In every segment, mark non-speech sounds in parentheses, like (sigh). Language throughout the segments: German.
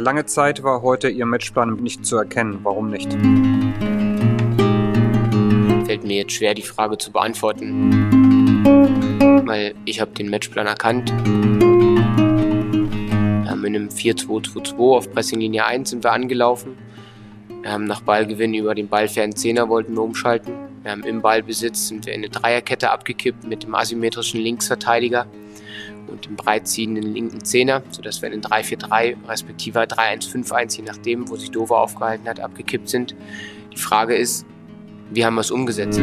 Lange Zeit war heute Ihr Matchplan nicht zu erkennen. Warum nicht? Fällt mir jetzt schwer, die Frage zu beantworten, weil ich habe den Matchplan erkannt. Wir haben in einem 4-2-2-2 auf Pressinglinie 1 sind wir angelaufen. Haben nach Ballgewinn über den ballfernen Zehner wollten wir umschalten. Wir haben im Ballbesitz sind wir in eine Dreierkette abgekippt mit dem asymmetrischen Linksverteidiger und dem breitziehenden linken Zehner, sodass wir in den 3-4-3 respektive 3-1-5-1, je nachdem, wo sich Dover aufgehalten hat, abgekippt sind. Die Frage ist, wie haben wir es umgesetzt?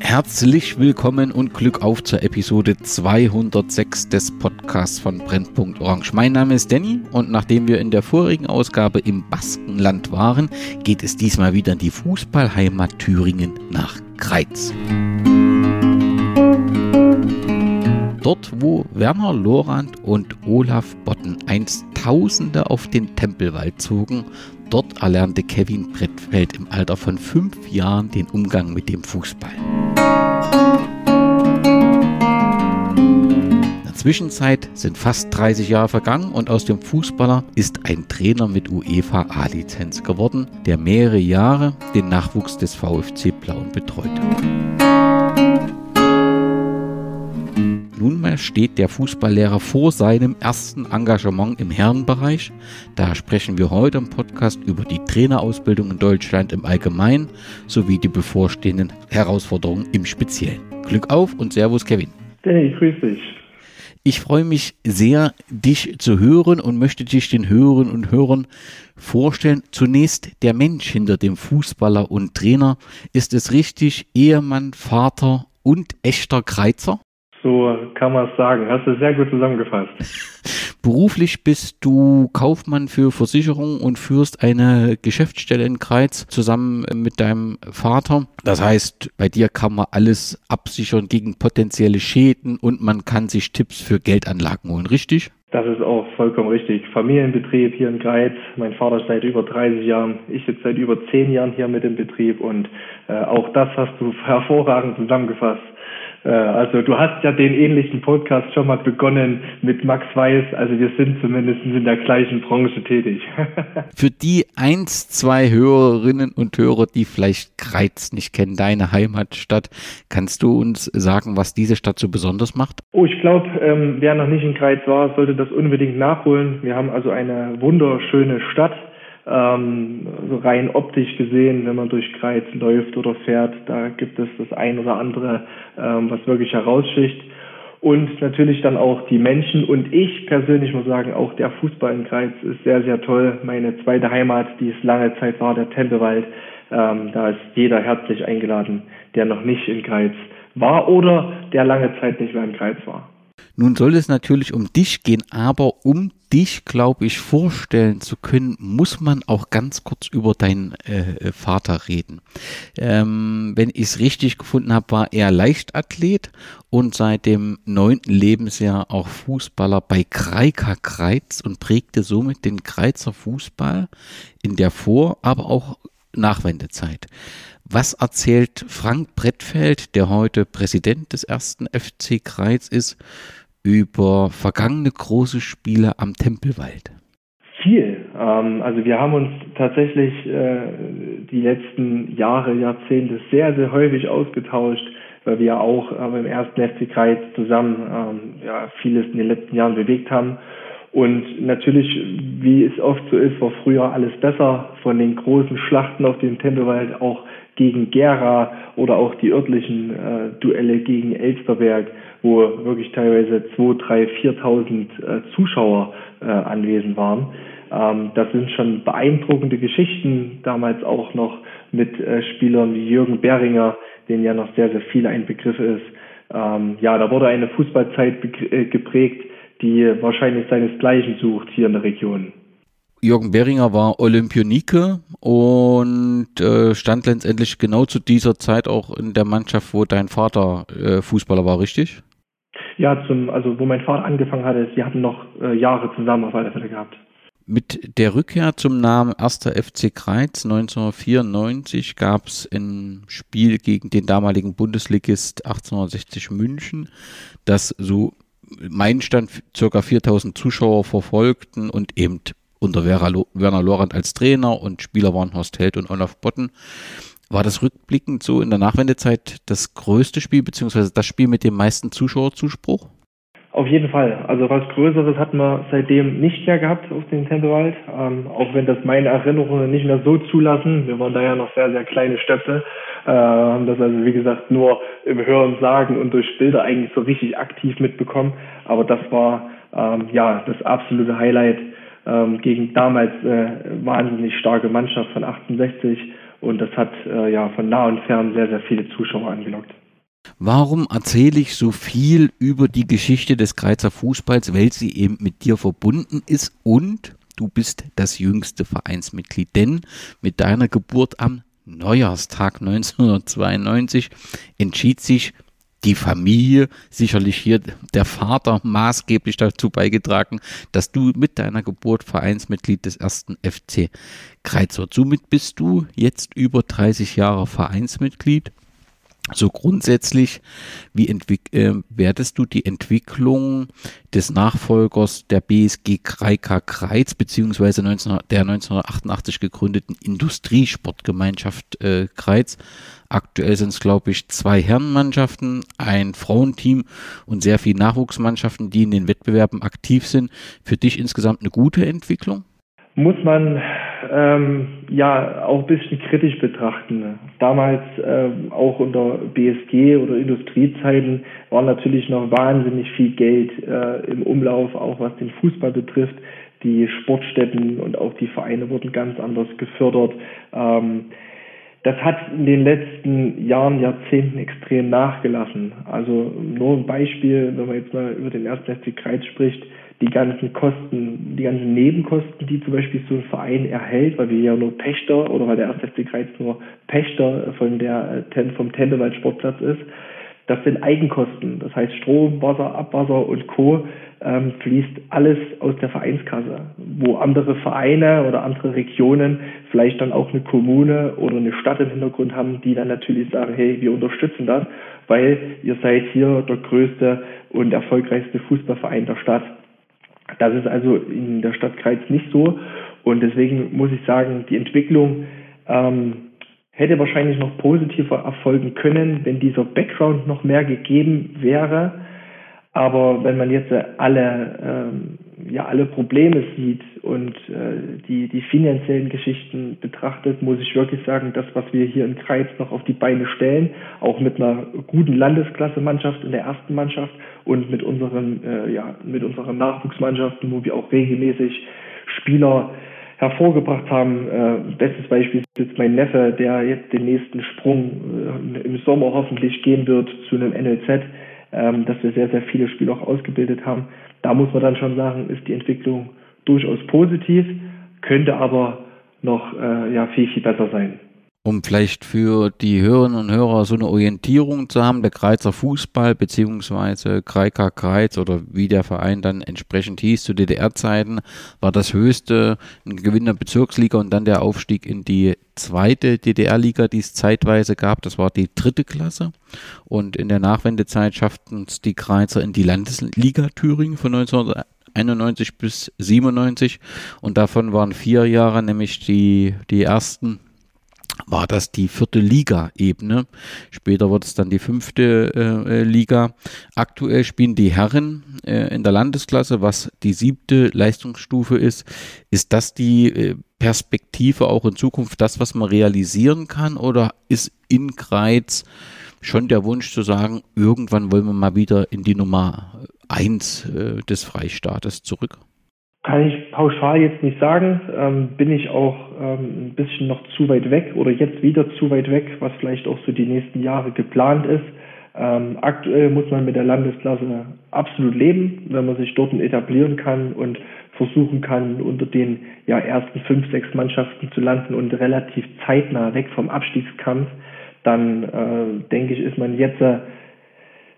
Herzlich willkommen und Glück auf zur Episode 206 des Podcasts von Brennpunkt Orange. Mein Name ist Danny und nachdem wir in der vorigen Ausgabe im Baskenland waren, geht es diesmal wieder in die Fußballheimat Thüringen nach Kreiz. Dort, wo Werner Lorand und Olaf Botten einst Tausende auf den Tempelwald zogen, dort erlernte Kevin Brettfeld im Alter von fünf Jahren den Umgang mit dem Fußball. In der Zwischenzeit sind fast 30 Jahre vergangen und aus dem Fußballer ist ein Trainer mit UEFA A-Lizenz geworden, der mehrere Jahre den Nachwuchs des VfC Blauen betreute. Nunmehr steht der Fußballlehrer vor seinem ersten Engagement im Herrenbereich. Da sprechen wir heute im Podcast über die Trainerausbildung in Deutschland im Allgemeinen sowie die bevorstehenden Herausforderungen im Speziellen. Glück auf und Servus Kevin. Hey, grüß dich. Ich freue mich sehr, dich zu hören und möchte dich den Hörern und Hörern vorstellen. Zunächst der Mensch hinter dem Fußballer und Trainer. Ist es richtig, Ehemann, Vater und echter Kreizer? So kann man es sagen. Hast du sehr gut zusammengefasst. (laughs) Beruflich bist du Kaufmann für Versicherungen und führst eine Geschäftsstelle in Kreiz zusammen mit deinem Vater. Das heißt, bei dir kann man alles absichern gegen potenzielle Schäden und man kann sich Tipps für Geldanlagen holen, richtig? Das ist auch vollkommen richtig. Familienbetrieb hier in Greiz. Mein Vater seit über 30 Jahren, ich jetzt seit über 10 Jahren hier mit dem Betrieb und äh, auch das hast du (laughs) hervorragend zusammengefasst. Äh, also du hast ja den ähnlichen Podcast schon mal begonnen mit Max Weiß. Also wir sind zumindest in der gleichen Branche tätig. (laughs) Für die eins, zwei Hörerinnen und Hörer, die vielleicht Kreiz nicht kennen, deine Heimatstadt, kannst du uns sagen, was diese Stadt so besonders macht? Oh, ich glaube, ähm, wer noch nicht in Kreiz war, sollte das unbedingt nachholen. Wir haben also eine wunderschöne Stadt ähm, so rein optisch gesehen, wenn man durch Kreuz läuft oder fährt, da gibt es das ein oder andere, ähm, was wirklich heraussticht. Und natürlich dann auch die Menschen und ich persönlich muss sagen, auch der Fußball in Kreiz ist sehr, sehr toll. Meine zweite Heimat, die es lange Zeit war, der Tempelwald. Ähm, da ist jeder herzlich eingeladen, der noch nicht in Kreiz war oder der lange Zeit nicht mehr in Kreiz war. Nun soll es natürlich um dich gehen, aber um dich, glaube ich, vorstellen zu können, muss man auch ganz kurz über deinen äh, Vater reden. Ähm, wenn ich es richtig gefunden habe, war er Leichtathlet und seit dem neunten Lebensjahr auch Fußballer bei Kreika Kreiz und prägte somit den Kreizer Fußball in der Vor-, aber auch Nachwendezeit. Was erzählt Frank Brettfeld, der heute Präsident des ersten FC Kreiz ist, über vergangene große Spiele am Tempelwald? Viel. Ähm, also wir haben uns tatsächlich äh, die letzten Jahre, Jahrzehnte sehr, sehr häufig ausgetauscht, weil wir auch äh, im ersten FC Kreis zusammen ähm, vieles in den letzten Jahren bewegt haben. Und natürlich, wie es oft so ist, war früher alles besser. Von den großen Schlachten auf dem Tempelwald auch gegen Gera oder auch die örtlichen äh, Duelle gegen Elsterberg, wo wirklich teilweise 2, 3, 4.000 äh, Zuschauer äh, anwesend waren. Ähm, das sind schon beeindruckende Geschichten, damals auch noch mit äh, Spielern wie Jürgen Beringer, den ja noch sehr, sehr viel ein Begriff ist. Ähm, ja, da wurde eine Fußballzeit äh, geprägt, die wahrscheinlich seinesgleichen sucht hier in der Region. Jürgen Beringer war Olympionike und äh, stand letztendlich genau zu dieser Zeit auch in der Mannschaft, wo dein Vater äh, Fußballer war, richtig? Ja, zum, also wo mein Vater angefangen hatte, sie hatten noch äh, Jahre zusammen auf alle Fälle gehabt. Mit der Rückkehr zum Namen 1. FC Kreiz 1994 gab es ein Spiel gegen den damaligen Bundesligist 1860 München, das so mein Stand circa 4000 Zuschauer verfolgten und eben unter Werner Lorand als Trainer und Spieler waren Horst Held und Olaf Botten. War das rückblickend so in der Nachwendezeit das größte Spiel, beziehungsweise das Spiel mit dem meisten Zuschauerzuspruch? Auf jeden Fall. Also was Größeres hat man seitdem nicht mehr gehabt auf dem Tempelwald. Ähm, auch wenn das meine Erinnerungen nicht mehr so zulassen. Wir waren da ja noch sehr, sehr kleine Stöpsel. Äh, haben das also, wie gesagt, nur im Hören sagen und durch Bilder eigentlich so richtig aktiv mitbekommen. Aber das war ähm, ja das absolute Highlight ähm, gegen damals äh, wahnsinnig starke Mannschaft von 68. Und das hat äh, ja von nah und fern sehr, sehr viele Zuschauer angelockt. Warum erzähle ich so viel über die Geschichte des Kreizer Fußballs, weil sie eben mit dir verbunden ist und du bist das jüngste Vereinsmitglied, denn mit deiner Geburt am Neujahrstag 1992 entschied sich die Familie, sicherlich hier der Vater maßgeblich dazu beigetragen, dass du mit deiner Geburt Vereinsmitglied des ersten FC Kreiz wird. Somit bist du jetzt über 30 Jahre Vereinsmitglied so grundsätzlich, wie äh, wertest du die Entwicklung des Nachfolgers der BSG Kreika Kreiz beziehungsweise 19, der 1988 gegründeten Industriesportgemeinschaft äh, Kreiz? Aktuell sind es, glaube ich, zwei Herrenmannschaften, ein Frauenteam und sehr viele Nachwuchsmannschaften, die in den Wettbewerben aktiv sind. Für dich insgesamt eine gute Entwicklung? muss man ähm, ja auch ein bisschen kritisch betrachten. Damals ähm, auch unter BSG oder Industriezeiten war natürlich noch wahnsinnig viel Geld äh, im Umlauf, auch was den Fußball betrifft. Die Sportstätten und auch die Vereine wurden ganz anders gefördert. Ähm, das hat in den letzten Jahren, Jahrzehnten extrem nachgelassen. Also nur ein Beispiel, wenn man jetzt mal über den ersten Kreis spricht, die ganzen Kosten, die ganzen Nebenkosten, die zum Beispiel so ein Verein erhält, weil wir ja nur Pächter oder weil der 1. FC nur Pächter von der, vom Tendewald Sportplatz ist, das sind Eigenkosten. Das heißt Strom, Wasser, Abwasser und Co. Ähm, fließt alles aus der Vereinskasse, wo andere Vereine oder andere Regionen vielleicht dann auch eine Kommune oder eine Stadt im Hintergrund haben, die dann natürlich sagen, hey, wir unterstützen das, weil ihr seid hier der größte und erfolgreichste Fußballverein der Stadt. Das ist also in der Stadt Kreiz nicht so. Und deswegen muss ich sagen, die Entwicklung ähm, hätte wahrscheinlich noch positiver erfolgen können, wenn dieser Background noch mehr gegeben wäre. Aber wenn man jetzt alle, ähm, ja, alle Probleme sieht und äh, die, die finanziellen Geschichten betrachtet, muss ich wirklich sagen, das, was wir hier in Kreiz noch auf die Beine stellen, auch mit einer guten Landesklasse-Mannschaft in der ersten Mannschaft und mit unseren, äh, ja, mit unseren Nachwuchsmannschaften, wo wir auch regelmäßig Spieler hervorgebracht haben. Äh, bestes Beispiel ist jetzt mein Neffe, der jetzt den nächsten Sprung äh, im Sommer hoffentlich gehen wird zu einem NLZ, ähm, dass wir sehr, sehr viele Spieler auch ausgebildet haben. Da muss man dann schon sagen, ist die Entwicklung durchaus positiv, könnte aber noch äh, ja, viel, viel besser sein um vielleicht für die Hörerinnen und Hörer so eine Orientierung zu haben, der Kreizer Fußball beziehungsweise Kreika Kreiz oder wie der Verein dann entsprechend hieß zu DDR-Zeiten, war das höchste ein Gewinn der Bezirksliga und dann der Aufstieg in die zweite DDR-Liga, die es zeitweise gab. Das war die dritte Klasse. Und in der Nachwendezeit schafften es die Kreizer in die Landesliga Thüringen von 1991 bis 97 und davon waren vier Jahre nämlich die, die ersten war das die vierte Liga-Ebene. Später wird es dann die fünfte äh, äh, Liga. Aktuell spielen die Herren äh, in der Landesklasse, was die siebte Leistungsstufe ist. Ist das die äh, Perspektive auch in Zukunft, das, was man realisieren kann? Oder ist in Greiz schon der Wunsch zu sagen, irgendwann wollen wir mal wieder in die Nummer eins äh, des Freistaates zurück? Kann ich pauschal jetzt nicht sagen. Ähm, bin ich auch ähm, ein bisschen noch zu weit weg oder jetzt wieder zu weit weg, was vielleicht auch so die nächsten Jahre geplant ist. Ähm, aktuell muss man mit der Landesklasse absolut leben, wenn man sich dort etablieren kann und versuchen kann, unter den ja, ersten fünf, sechs Mannschaften zu landen und relativ zeitnah weg vom Abstiegskampf, dann äh, denke ich, ist man jetzt äh,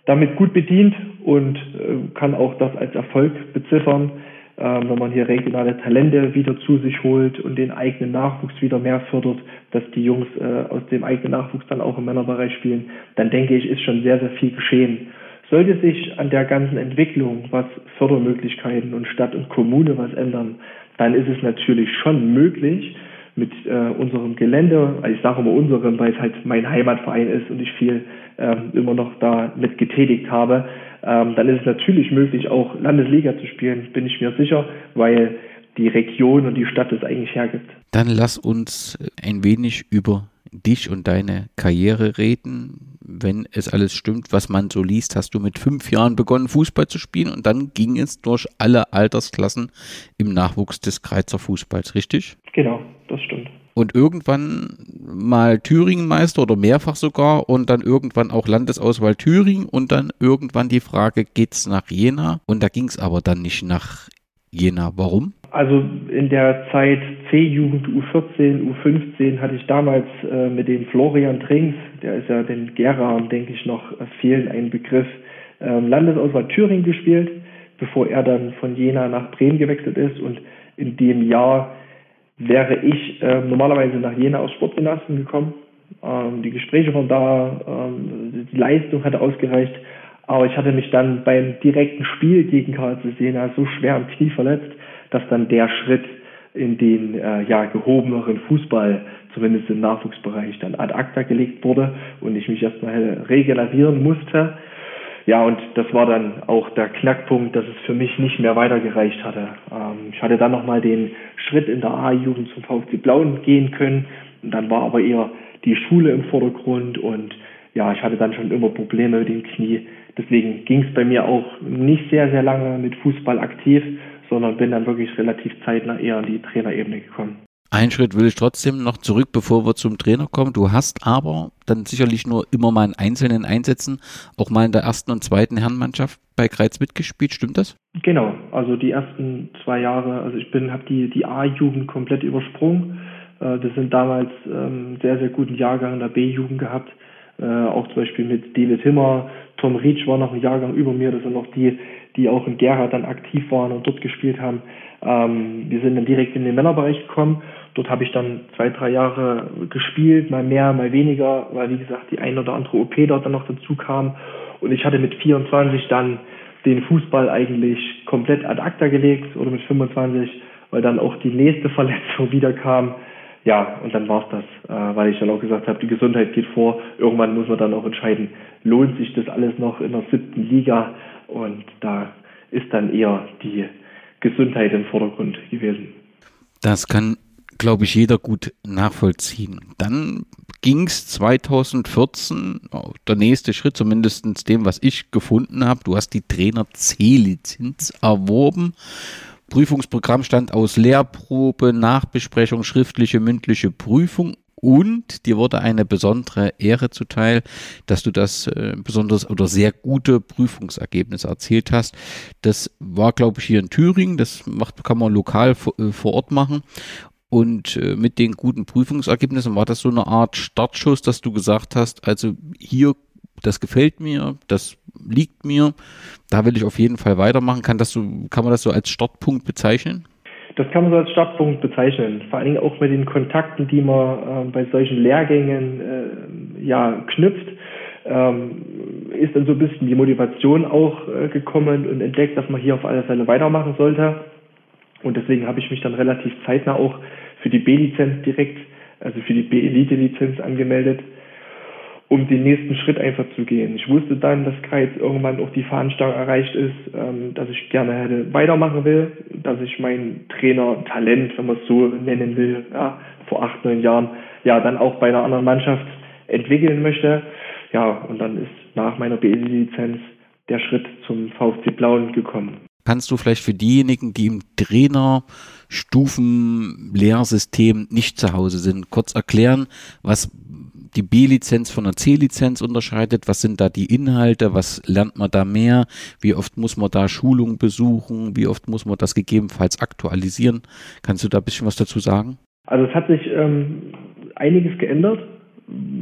damit gut bedient und äh, kann auch das als Erfolg beziffern ähm, wenn man hier regionale Talente wieder zu sich holt und den eigenen Nachwuchs wieder mehr fördert, dass die Jungs äh, aus dem eigenen Nachwuchs dann auch im Männerbereich spielen, dann denke ich, ist schon sehr, sehr viel geschehen. Sollte sich an der ganzen Entwicklung, was Fördermöglichkeiten und Stadt und Kommune was ändern, dann ist es natürlich schon möglich, mit äh, unserem Gelände, also ich sage immer unserem, weil es halt mein Heimatverein ist und ich viel ähm, immer noch da mit getätigt habe, ähm, dann ist es natürlich möglich, auch Landesliga zu spielen, bin ich mir sicher, weil die Region und die Stadt es eigentlich hergibt. Dann lass uns ein wenig über dich und deine Karriere reden. Wenn es alles stimmt, was man so liest, hast du mit fünf Jahren begonnen, Fußball zu spielen und dann ging es durch alle Altersklassen im Nachwuchs des Kreizer Fußballs, richtig? Genau, das stimmt. Und irgendwann mal Thüringenmeister oder mehrfach sogar und dann irgendwann auch Landesauswahl Thüringen und dann irgendwann die Frage, geht's nach Jena? Und da ging es aber dann nicht nach Jena. Warum? Also in der Zeit C-Jugend, U14, U15 hatte ich damals äh, mit dem Florian Trinks, der ist ja den Gera, denke ich, noch fehlen ein Begriff, ähm, Landesauswahl Thüringen gespielt, bevor er dann von Jena nach Bremen gewechselt ist. Und in dem Jahr wäre ich äh, normalerweise nach Jena aus Sportgymnasium gekommen. Ähm, die Gespräche waren da, ähm, die Leistung hatte ausgereicht. Aber ich hatte mich dann beim direkten Spiel gegen KC Jena so schwer am Knie verletzt, dass dann der Schritt in den äh, ja, gehobeneren Fußball, zumindest im Nachwuchsbereich, dann ad acta gelegt wurde und ich mich erstmal regenerieren musste. Ja, und das war dann auch der Knackpunkt, dass es für mich nicht mehr weitergereicht hatte. Ähm, ich hatte dann nochmal den Schritt in der A-Jugend zum VfC Blauen gehen können. Und dann war aber eher die Schule im Vordergrund und ja, ich hatte dann schon immer Probleme mit dem Knie. Deswegen ging es bei mir auch nicht sehr, sehr lange mit Fußball aktiv, sondern bin dann wirklich relativ zeitnah eher an die Trainerebene gekommen. Ein Schritt will ich trotzdem noch zurück, bevor wir zum Trainer kommen. Du hast aber dann sicherlich nur immer mal in einzelnen Einsätzen, auch mal in der ersten und zweiten Herrenmannschaft bei Kreiz mitgespielt, stimmt das? Genau, also die ersten zwei Jahre, also ich bin, habe die, die A-Jugend komplett übersprungen. Äh, wir sind damals ähm, sehr, sehr guten Jahrgang in der B-Jugend gehabt. Äh, auch zum Beispiel mit David Himmer, Tom Rietsch war noch ein Jahrgang über mir, das sind noch die, die auch in Gera dann aktiv waren und dort gespielt haben. Ähm, wir sind dann direkt in den Männerbereich gekommen. Dort habe ich dann zwei, drei Jahre gespielt, mal mehr, mal weniger, weil wie gesagt die ein oder andere OP dort dann noch dazu kam. Und ich hatte mit 24 dann den Fußball eigentlich komplett ad acta gelegt oder mit 25, weil dann auch die nächste Verletzung (laughs) wieder kam. Ja, und dann war's das, äh, weil ich dann auch gesagt habe, die Gesundheit geht vor. Irgendwann muss man dann auch entscheiden, lohnt sich das alles noch in der siebten Liga? Und da ist dann eher die Gesundheit im Vordergrund gewesen. Das kann, glaube ich, jeder gut nachvollziehen. Dann ging es 2014, der nächste Schritt, zumindest dem, was ich gefunden habe. Du hast die Trainer C-Lizenz erworben. Prüfungsprogramm stand aus Lehrprobe, Nachbesprechung, schriftliche, mündliche Prüfung und dir wurde eine besondere Ehre zuteil, dass du das äh, besonders oder sehr gute Prüfungsergebnisse erzielt hast. Das war, glaube ich, hier in Thüringen. Das macht, kann man lokal vor, äh, vor Ort machen. Und äh, mit den guten Prüfungsergebnissen war das so eine Art Startschuss, dass du gesagt hast, also hier, das gefällt mir, das liegt mir, da will ich auf jeden Fall weitermachen. Kann, das so, kann man das so als Startpunkt bezeichnen? Das kann man so als Startpunkt bezeichnen. Vor allen Dingen auch mit den Kontakten, die man äh, bei solchen Lehrgängen äh, ja, knüpft, ähm, ist dann so ein bisschen die Motivation auch äh, gekommen und entdeckt, dass man hier auf alle Fälle weitermachen sollte. Und deswegen habe ich mich dann relativ zeitnah auch für die B-Lizenz direkt, also für die B-Elite-Lizenz angemeldet um den nächsten Schritt einfach zu gehen. Ich wusste dann, dass Kreis irgendwann auch die Fahnenstange erreicht ist, ähm, dass ich gerne hätte weitermachen will, dass ich mein Trainer-Talent, wenn man es so nennen will, ja, vor acht, neun Jahren, ja, dann auch bei einer anderen Mannschaft entwickeln möchte. Ja, und dann ist nach meiner BL-Lizenz der Schritt zum VfC Blauen gekommen. Kannst du vielleicht für diejenigen, die im Trainerstufenlehrsystem nicht zu Hause sind, kurz erklären, was die B-Lizenz von der C-Lizenz unterscheidet. Was sind da die Inhalte? Was lernt man da mehr? Wie oft muss man da Schulungen besuchen? Wie oft muss man das gegebenenfalls aktualisieren? Kannst du da ein bisschen was dazu sagen? Also es hat sich ähm, einiges geändert,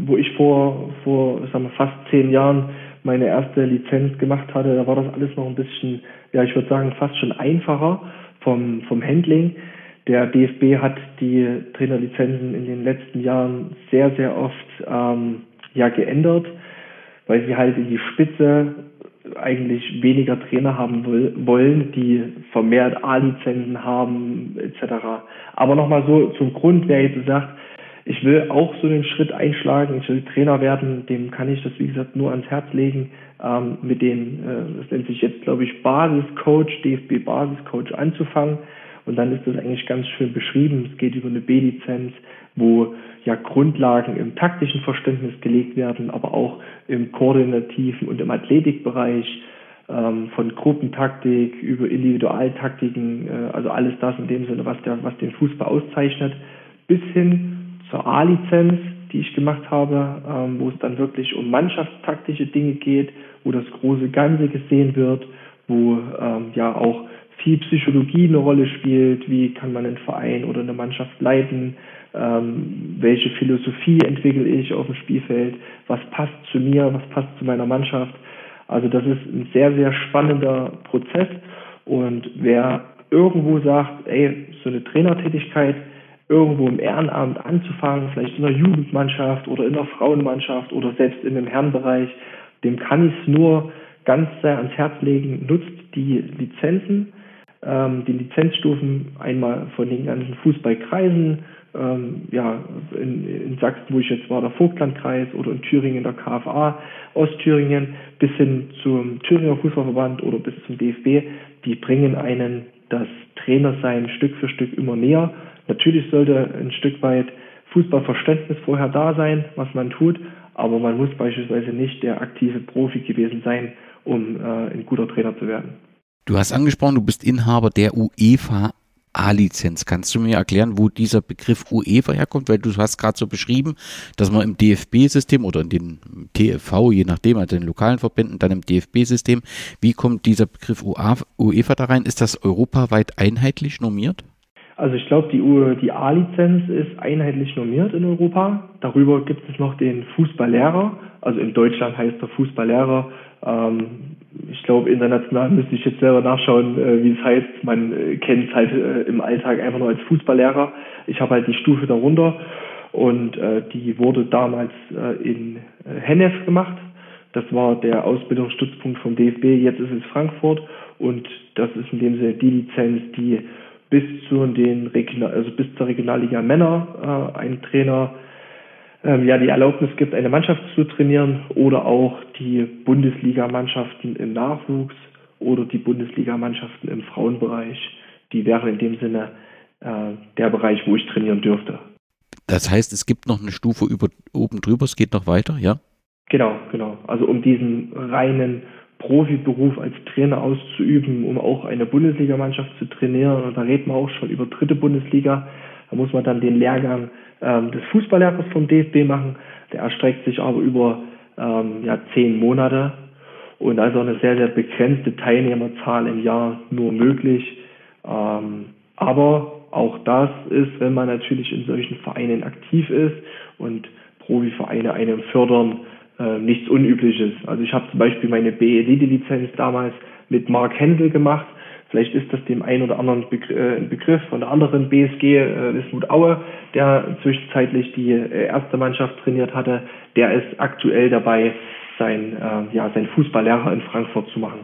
wo ich vor, vor sagen wir, fast zehn Jahren meine erste Lizenz gemacht hatte. Da war das alles noch ein bisschen, ja, ich würde sagen, fast schon einfacher vom, vom Handling. Der DFB hat die Trainerlizenzen in den letzten Jahren sehr, sehr oft ähm, ja, geändert, weil sie halt in die Spitze eigentlich weniger Trainer haben wollen, die vermehrt A-Lizenzen haben etc. Aber nochmal so zum Grund, wer jetzt sagt, ich will auch so einen Schritt einschlagen, ich will Trainer werden, dem kann ich das wie gesagt nur ans Herz legen, ähm, mit dem, äh, das nennt sich jetzt glaube ich Basiscoach, DFB Basiscoach anzufangen. Und dann ist das eigentlich ganz schön beschrieben. Es geht über eine B-Lizenz, wo ja Grundlagen im taktischen Verständnis gelegt werden, aber auch im koordinativen und im Athletikbereich ähm, von Gruppentaktik über Individualtaktiken, äh, also alles das in dem Sinne, was, der, was den Fußball auszeichnet, bis hin zur A-Lizenz, die ich gemacht habe, ähm, wo es dann wirklich um mannschaftstaktische Dinge geht, wo das große Ganze gesehen wird, wo ähm, ja auch viel Psychologie eine Rolle spielt, wie kann man einen Verein oder eine Mannschaft leiten, ähm, welche Philosophie entwickle ich auf dem Spielfeld, was passt zu mir, was passt zu meiner Mannschaft. Also das ist ein sehr, sehr spannender Prozess und wer irgendwo sagt, ey, so eine Trainertätigkeit irgendwo im Ehrenamt anzufangen, vielleicht in einer Jugendmannschaft oder in einer Frauenmannschaft oder selbst in einem Herrenbereich, dem kann ich es nur ganz sehr ans Herz legen, nutzt die Lizenzen, ähm, die Lizenzstufen einmal von den ganzen Fußballkreisen, ähm, ja, in, in Sachsen, wo ich jetzt war, der Vogtlandkreis oder in Thüringen der KFA Ostthüringen bis hin zum Thüringer Fußballverband oder bis zum DFB, die bringen einen das Trainersein Stück für Stück immer näher. Natürlich sollte ein Stück weit Fußballverständnis vorher da sein, was man tut, aber man muss beispielsweise nicht der aktive Profi gewesen sein, um äh, ein guter Trainer zu werden. Du hast angesprochen, du bist Inhaber der UEFA A-Lizenz. Kannst du mir erklären, wo dieser Begriff UEFA herkommt? Weil du hast gerade so beschrieben, dass man im DFB-System oder in den TFV, je nachdem, also den lokalen Verbänden, dann im DFB-System, wie kommt dieser Begriff UEFA da rein? Ist das europaweit einheitlich normiert? Also ich glaube, die, die A-Lizenz ist einheitlich normiert in Europa. Darüber gibt es noch den Fußballlehrer. Also in Deutschland heißt der Fußballlehrer. Ähm, ich glaube, international müsste ich jetzt selber nachschauen, äh, wie es heißt. Man äh, kennt es halt äh, im Alltag einfach nur als Fußballlehrer. Ich habe halt die Stufe darunter und äh, die wurde damals äh, in äh, Hennef gemacht. Das war der Ausbildungsstützpunkt vom DFB. Jetzt ist es Frankfurt und das ist in dem Sinne die Lizenz, die bis zu den Regional, also bis zur Regionalliga Männer äh, ein Trainer ähm, ja die Erlaubnis gibt, eine Mannschaft zu trainieren oder auch die Bundesligamannschaften im Nachwuchs oder die Bundesligamannschaften im Frauenbereich. Die wären in dem Sinne äh, der Bereich, wo ich trainieren dürfte. Das heißt, es gibt noch eine Stufe über, oben drüber, es geht noch weiter, ja? Genau, genau. Also um diesen reinen Profiberuf als Trainer auszuüben, um auch eine Bundesligamannschaft zu trainieren. Und da reden wir auch schon über dritte Bundesliga. Da muss man dann den Lehrgang ähm, des Fußballlehrers vom DFB machen. Der erstreckt sich aber über ähm, ja, zehn Monate und also eine sehr, sehr begrenzte Teilnehmerzahl im Jahr nur möglich. Ähm, aber auch das ist, wenn man natürlich in solchen Vereinen aktiv ist und Profivereine einen fördern, äh, nichts Unübliches. Also ich habe zum Beispiel meine B-Elite-Lizenz damals mit Mark Händel gemacht. Vielleicht ist das dem einen oder anderen äh, ein Begriff von der anderen BSG, äh, Wismut Aue, der zwischenzeitlich die äh, erste Mannschaft trainiert hatte. Der ist aktuell dabei, sein, äh, ja, sein Fußballlehrer in Frankfurt zu machen.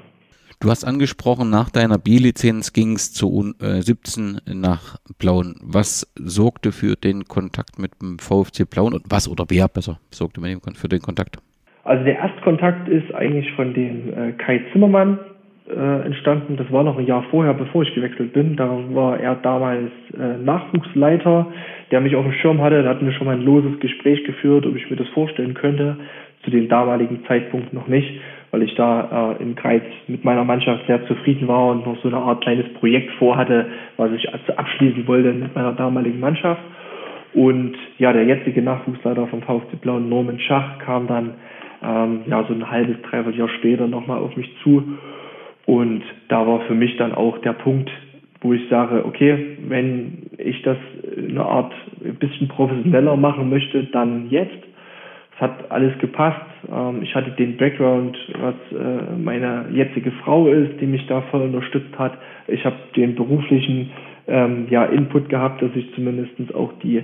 Du hast angesprochen, nach deiner B-Lizenz ging es zu äh, 17 nach Plauen. Was sorgte für den Kontakt mit dem VfC Plauen und was oder wer besser sorgte für den Kontakt? Also der Erstkontakt ist eigentlich von dem äh, Kai Zimmermann äh, entstanden. Das war noch ein Jahr vorher, bevor ich gewechselt bin. Da war er damals äh, Nachwuchsleiter, der mich auf dem Schirm hatte. Da hatten wir schon mal ein loses Gespräch geführt, ob ich mir das vorstellen könnte. Zu dem damaligen Zeitpunkt noch nicht weil ich da äh, im Kreis mit meiner Mannschaft sehr zufrieden war und noch so eine Art kleines Projekt vorhatte, was ich also abschließen wollte mit meiner damaligen Mannschaft. Und ja, der jetzige Nachwuchsleiter vom VfC Blauen, Norman Schach, kam dann ähm, ja so ein halbes, dreiviertel Jahr später nochmal auf mich zu. Und da war für mich dann auch der Punkt, wo ich sage, okay, wenn ich das in einer Art ein bisschen professioneller machen möchte, dann jetzt. Es hat alles gepasst. Ähm, ich hatte den Background, was äh, meine jetzige Frau ist, die mich da voll unterstützt hat. Ich habe den beruflichen ähm, Input gehabt, dass ich zumindest auch die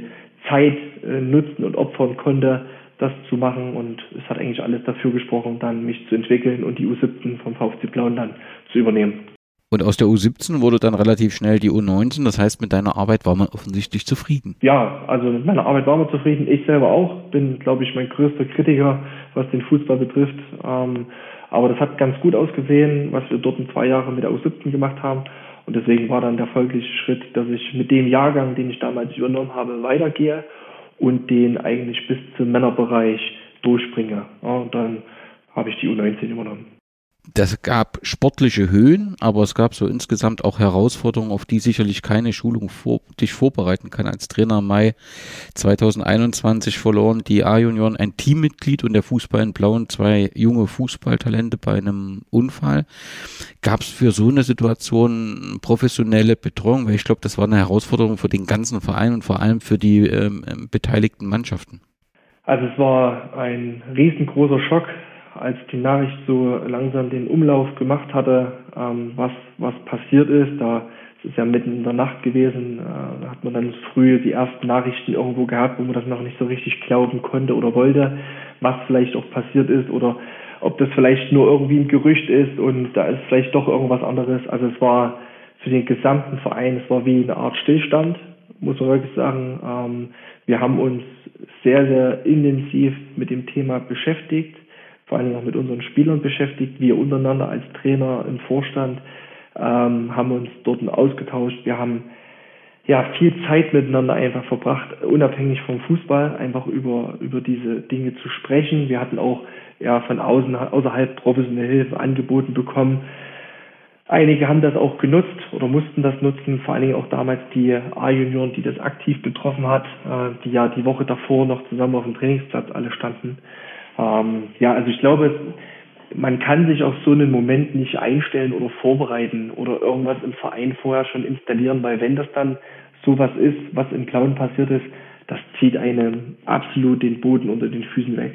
Zeit äh, nutzen und opfern konnte, das zu machen und es hat eigentlich alles dafür gesprochen, dann mich zu entwickeln und die U17 vom VfC Blauen dann zu übernehmen. Und aus der U17 wurde dann relativ schnell die U19. Das heißt, mit deiner Arbeit war man offensichtlich zufrieden. Ja, also mit meiner Arbeit war man zufrieden. Ich selber auch. Bin, glaube ich, mein größter Kritiker, was den Fußball betrifft. Ähm, aber das hat ganz gut ausgesehen, was wir dort in zwei Jahren mit der U17 gemacht haben. Und deswegen war dann der folgliche Schritt, dass ich mit dem Jahrgang, den ich damals übernommen habe, weitergehe und den eigentlich bis zum Männerbereich durchbringe. Ja, und dann habe ich die U19 übernommen das gab sportliche Höhen, aber es gab so insgesamt auch Herausforderungen, auf die sicherlich keine Schulung vor, dich vorbereiten kann. Als Trainer Mai 2021 verloren die A-Junioren ein Teammitglied und der Fußball in Blauen zwei junge Fußballtalente bei einem Unfall. Gab es für so eine Situation professionelle Betreuung? Weil ich glaube, das war eine Herausforderung für den ganzen Verein und vor allem für die ähm, beteiligten Mannschaften. Also es war ein riesengroßer Schock als die Nachricht so langsam den Umlauf gemacht hatte, ähm, was, was passiert ist. Da es ist ja mitten in der Nacht gewesen, äh, hat man dann früh die ersten Nachrichten irgendwo gehabt, wo man das noch nicht so richtig glauben konnte oder wollte, was vielleicht auch passiert ist oder ob das vielleicht nur irgendwie ein Gerücht ist und da ist vielleicht doch irgendwas anderes. Also es war für den gesamten Verein, es war wie eine Art Stillstand, muss man wirklich sagen. Ähm, wir haben uns sehr, sehr intensiv mit dem Thema beschäftigt vor allem auch mit unseren Spielern beschäftigt, wir untereinander als Trainer im Vorstand ähm, haben uns dort ausgetauscht. Wir haben ja viel Zeit miteinander einfach verbracht, unabhängig vom Fußball, einfach über über diese Dinge zu sprechen. Wir hatten auch ja von außen außerhalb professionelle Hilfe angeboten bekommen. Einige haben das auch genutzt oder mussten das nutzen, vor allen Dingen auch damals die A-Junioren, die das aktiv betroffen hat, äh, die ja die Woche davor noch zusammen auf dem Trainingsplatz alle standen. Ähm, ja, also ich glaube, man kann sich auf so einen Moment nicht einstellen oder vorbereiten oder irgendwas im Verein vorher schon installieren, weil wenn das dann sowas ist, was im Clown passiert ist, das zieht einem absolut den Boden unter den Füßen weg.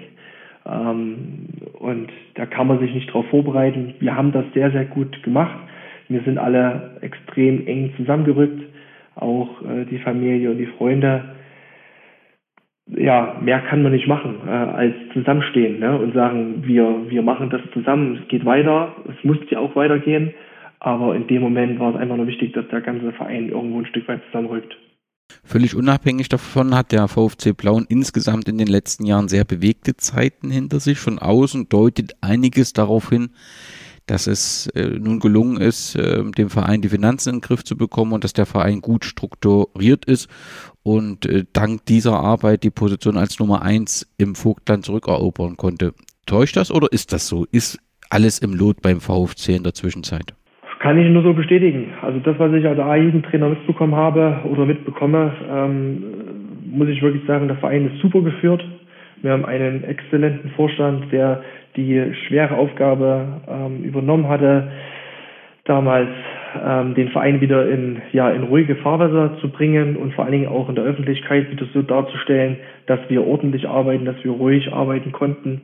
Ähm, und da kann man sich nicht darauf vorbereiten. Wir haben das sehr, sehr gut gemacht. Wir sind alle extrem eng zusammengerückt, auch äh, die Familie und die Freunde ja, mehr kann man nicht machen, äh, als zusammenstehen ne? und sagen, wir, wir machen das zusammen, es geht weiter, es muss ja auch weitergehen, aber in dem Moment war es einfach nur wichtig, dass der ganze Verein irgendwo ein Stück weit zusammenrückt. Völlig unabhängig davon hat der VfC Blauen insgesamt in den letzten Jahren sehr bewegte Zeiten hinter sich. Von außen deutet einiges darauf hin, dass es äh, nun gelungen ist, äh, dem Verein die Finanzen in den Griff zu bekommen und dass der Verein gut strukturiert ist und äh, dank dieser Arbeit die Position als Nummer eins im Vogtland zurückerobern konnte. Täuscht das oder ist das so? Ist alles im Lot beim VfC in der Zwischenzeit? Kann ich nur so bestätigen. Also das, was ich als A-Jugendtrainer mitbekommen habe oder mitbekomme, ähm, muss ich wirklich sagen, der Verein ist super geführt. Wir haben einen exzellenten Vorstand, der die schwere Aufgabe ähm, übernommen hatte, damals ähm, den Verein wieder in, ja, in ruhige Fahrwasser zu bringen und vor allen Dingen auch in der Öffentlichkeit wieder so darzustellen, dass wir ordentlich arbeiten, dass wir ruhig arbeiten konnten.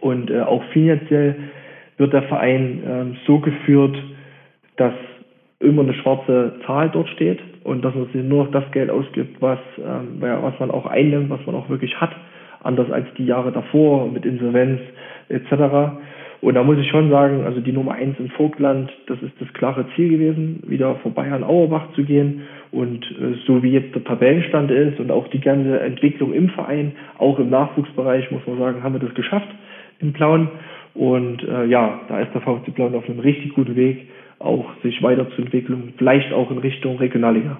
Und äh, auch finanziell wird der Verein ähm, so geführt, dass immer eine schwarze Zahl dort steht und dass man sich nur noch das Geld ausgibt, was, ähm, was man auch einnimmt, was man auch wirklich hat, anders als die Jahre davor mit Insolvenz etc. Und da muss ich schon sagen, also die Nummer eins im Vogtland, das ist das klare Ziel gewesen, wieder vorbei an Auerbach zu gehen. Und äh, so wie jetzt der Tabellenstand ist und auch die ganze Entwicklung im Verein, auch im Nachwuchsbereich, muss man sagen, haben wir das geschafft im Plauen. Und äh, ja, da ist der VfC Plauen auf einem richtig guten Weg, auch sich weiterzuentwickeln, vielleicht auch in Richtung Regionalliga.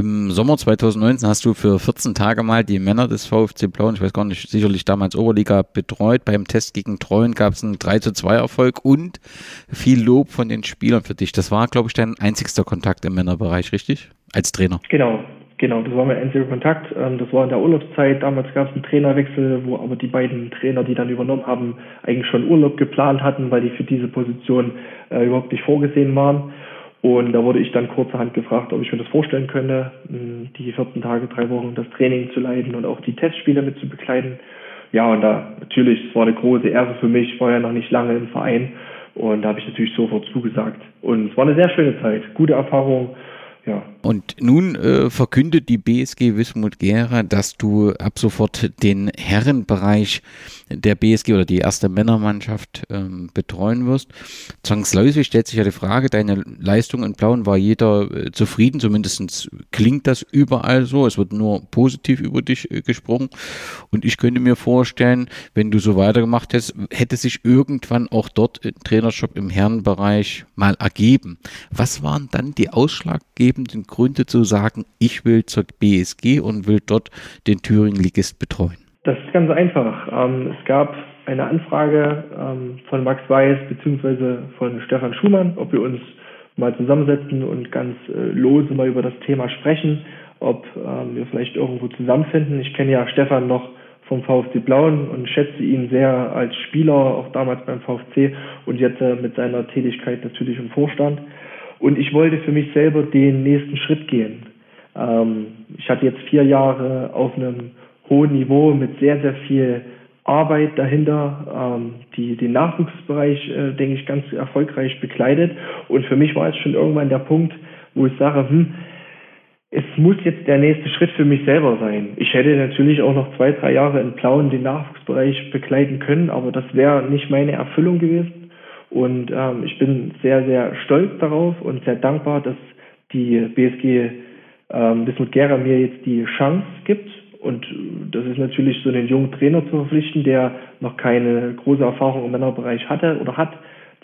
Im Sommer 2019 hast du für 14 Tage mal die Männer des VfC Blauen, ich weiß gar nicht, sicherlich damals Oberliga betreut. Beim Test gegen Treuen gab es einen 3 zu 2 Erfolg und viel Lob von den Spielern für dich. Das war, glaube ich, dein einzigster Kontakt im Männerbereich, richtig? Als Trainer. Genau, Genau, das war mein einziger Kontakt. Ähm, das war in der Urlaubszeit. Damals gab es einen Trainerwechsel, wo aber die beiden Trainer, die dann übernommen haben, eigentlich schon Urlaub geplant hatten, weil die für diese Position äh, überhaupt nicht vorgesehen waren. Und da wurde ich dann kurzerhand gefragt, ob ich mir das vorstellen könnte, die 14 Tage, drei Wochen das Training zu leiten und auch die Testspiele mit zu bekleiden. Ja, und da natürlich, es war eine große Ehre für mich, ich war ja noch nicht lange im Verein und da habe ich natürlich sofort zugesagt. Und es war eine sehr schöne Zeit, gute Erfahrung, ja. Und nun äh, verkündet die BSG Wismut Gera, dass du ab sofort den Herrenbereich der BSG oder die erste Männermannschaft ähm, betreuen wirst. Zwangsläufig stellt sich ja die Frage, deine Leistung in Blauen war jeder äh, zufrieden, zumindest klingt das überall so. Es wird nur positiv über dich äh, gesprochen. Und ich könnte mir vorstellen, wenn du so weitergemacht hättest, hätte sich irgendwann auch dort ein Trainershop im Herrenbereich mal ergeben. Was waren dann die ausschlaggebenden Gründe zu sagen, ich will zur BSG und will dort den Thüringen-Ligist betreuen? Das ist ganz einfach. Ähm, es gab eine Anfrage ähm, von Max Weiß bzw. von Stefan Schumann, ob wir uns mal zusammensetzen und ganz äh, lose mal über das Thema sprechen, ob ähm, wir vielleicht irgendwo zusammenfinden. Ich kenne ja Stefan noch vom VfC Blauen und schätze ihn sehr als Spieler, auch damals beim VfC und jetzt äh, mit seiner Tätigkeit natürlich im Vorstand. Und ich wollte für mich selber den nächsten Schritt gehen. Ähm, ich hatte jetzt vier Jahre auf einem hohen Niveau mit sehr, sehr viel Arbeit dahinter, ähm, die den Nachwuchsbereich, äh, denke ich, ganz erfolgreich bekleidet. Und für mich war es schon irgendwann der Punkt, wo ich sage, hm, es muss jetzt der nächste Schritt für mich selber sein. Ich hätte natürlich auch noch zwei, drei Jahre in Plauen den Nachwuchsbereich begleiten können, aber das wäre nicht meine Erfüllung gewesen. Und ähm, ich bin sehr, sehr stolz darauf und sehr dankbar, dass die BSG ähm, Bismut Gera mir jetzt die Chance gibt, und das ist natürlich so einen jungen Trainer zu verpflichten, der noch keine große Erfahrung im Männerbereich hatte oder hat,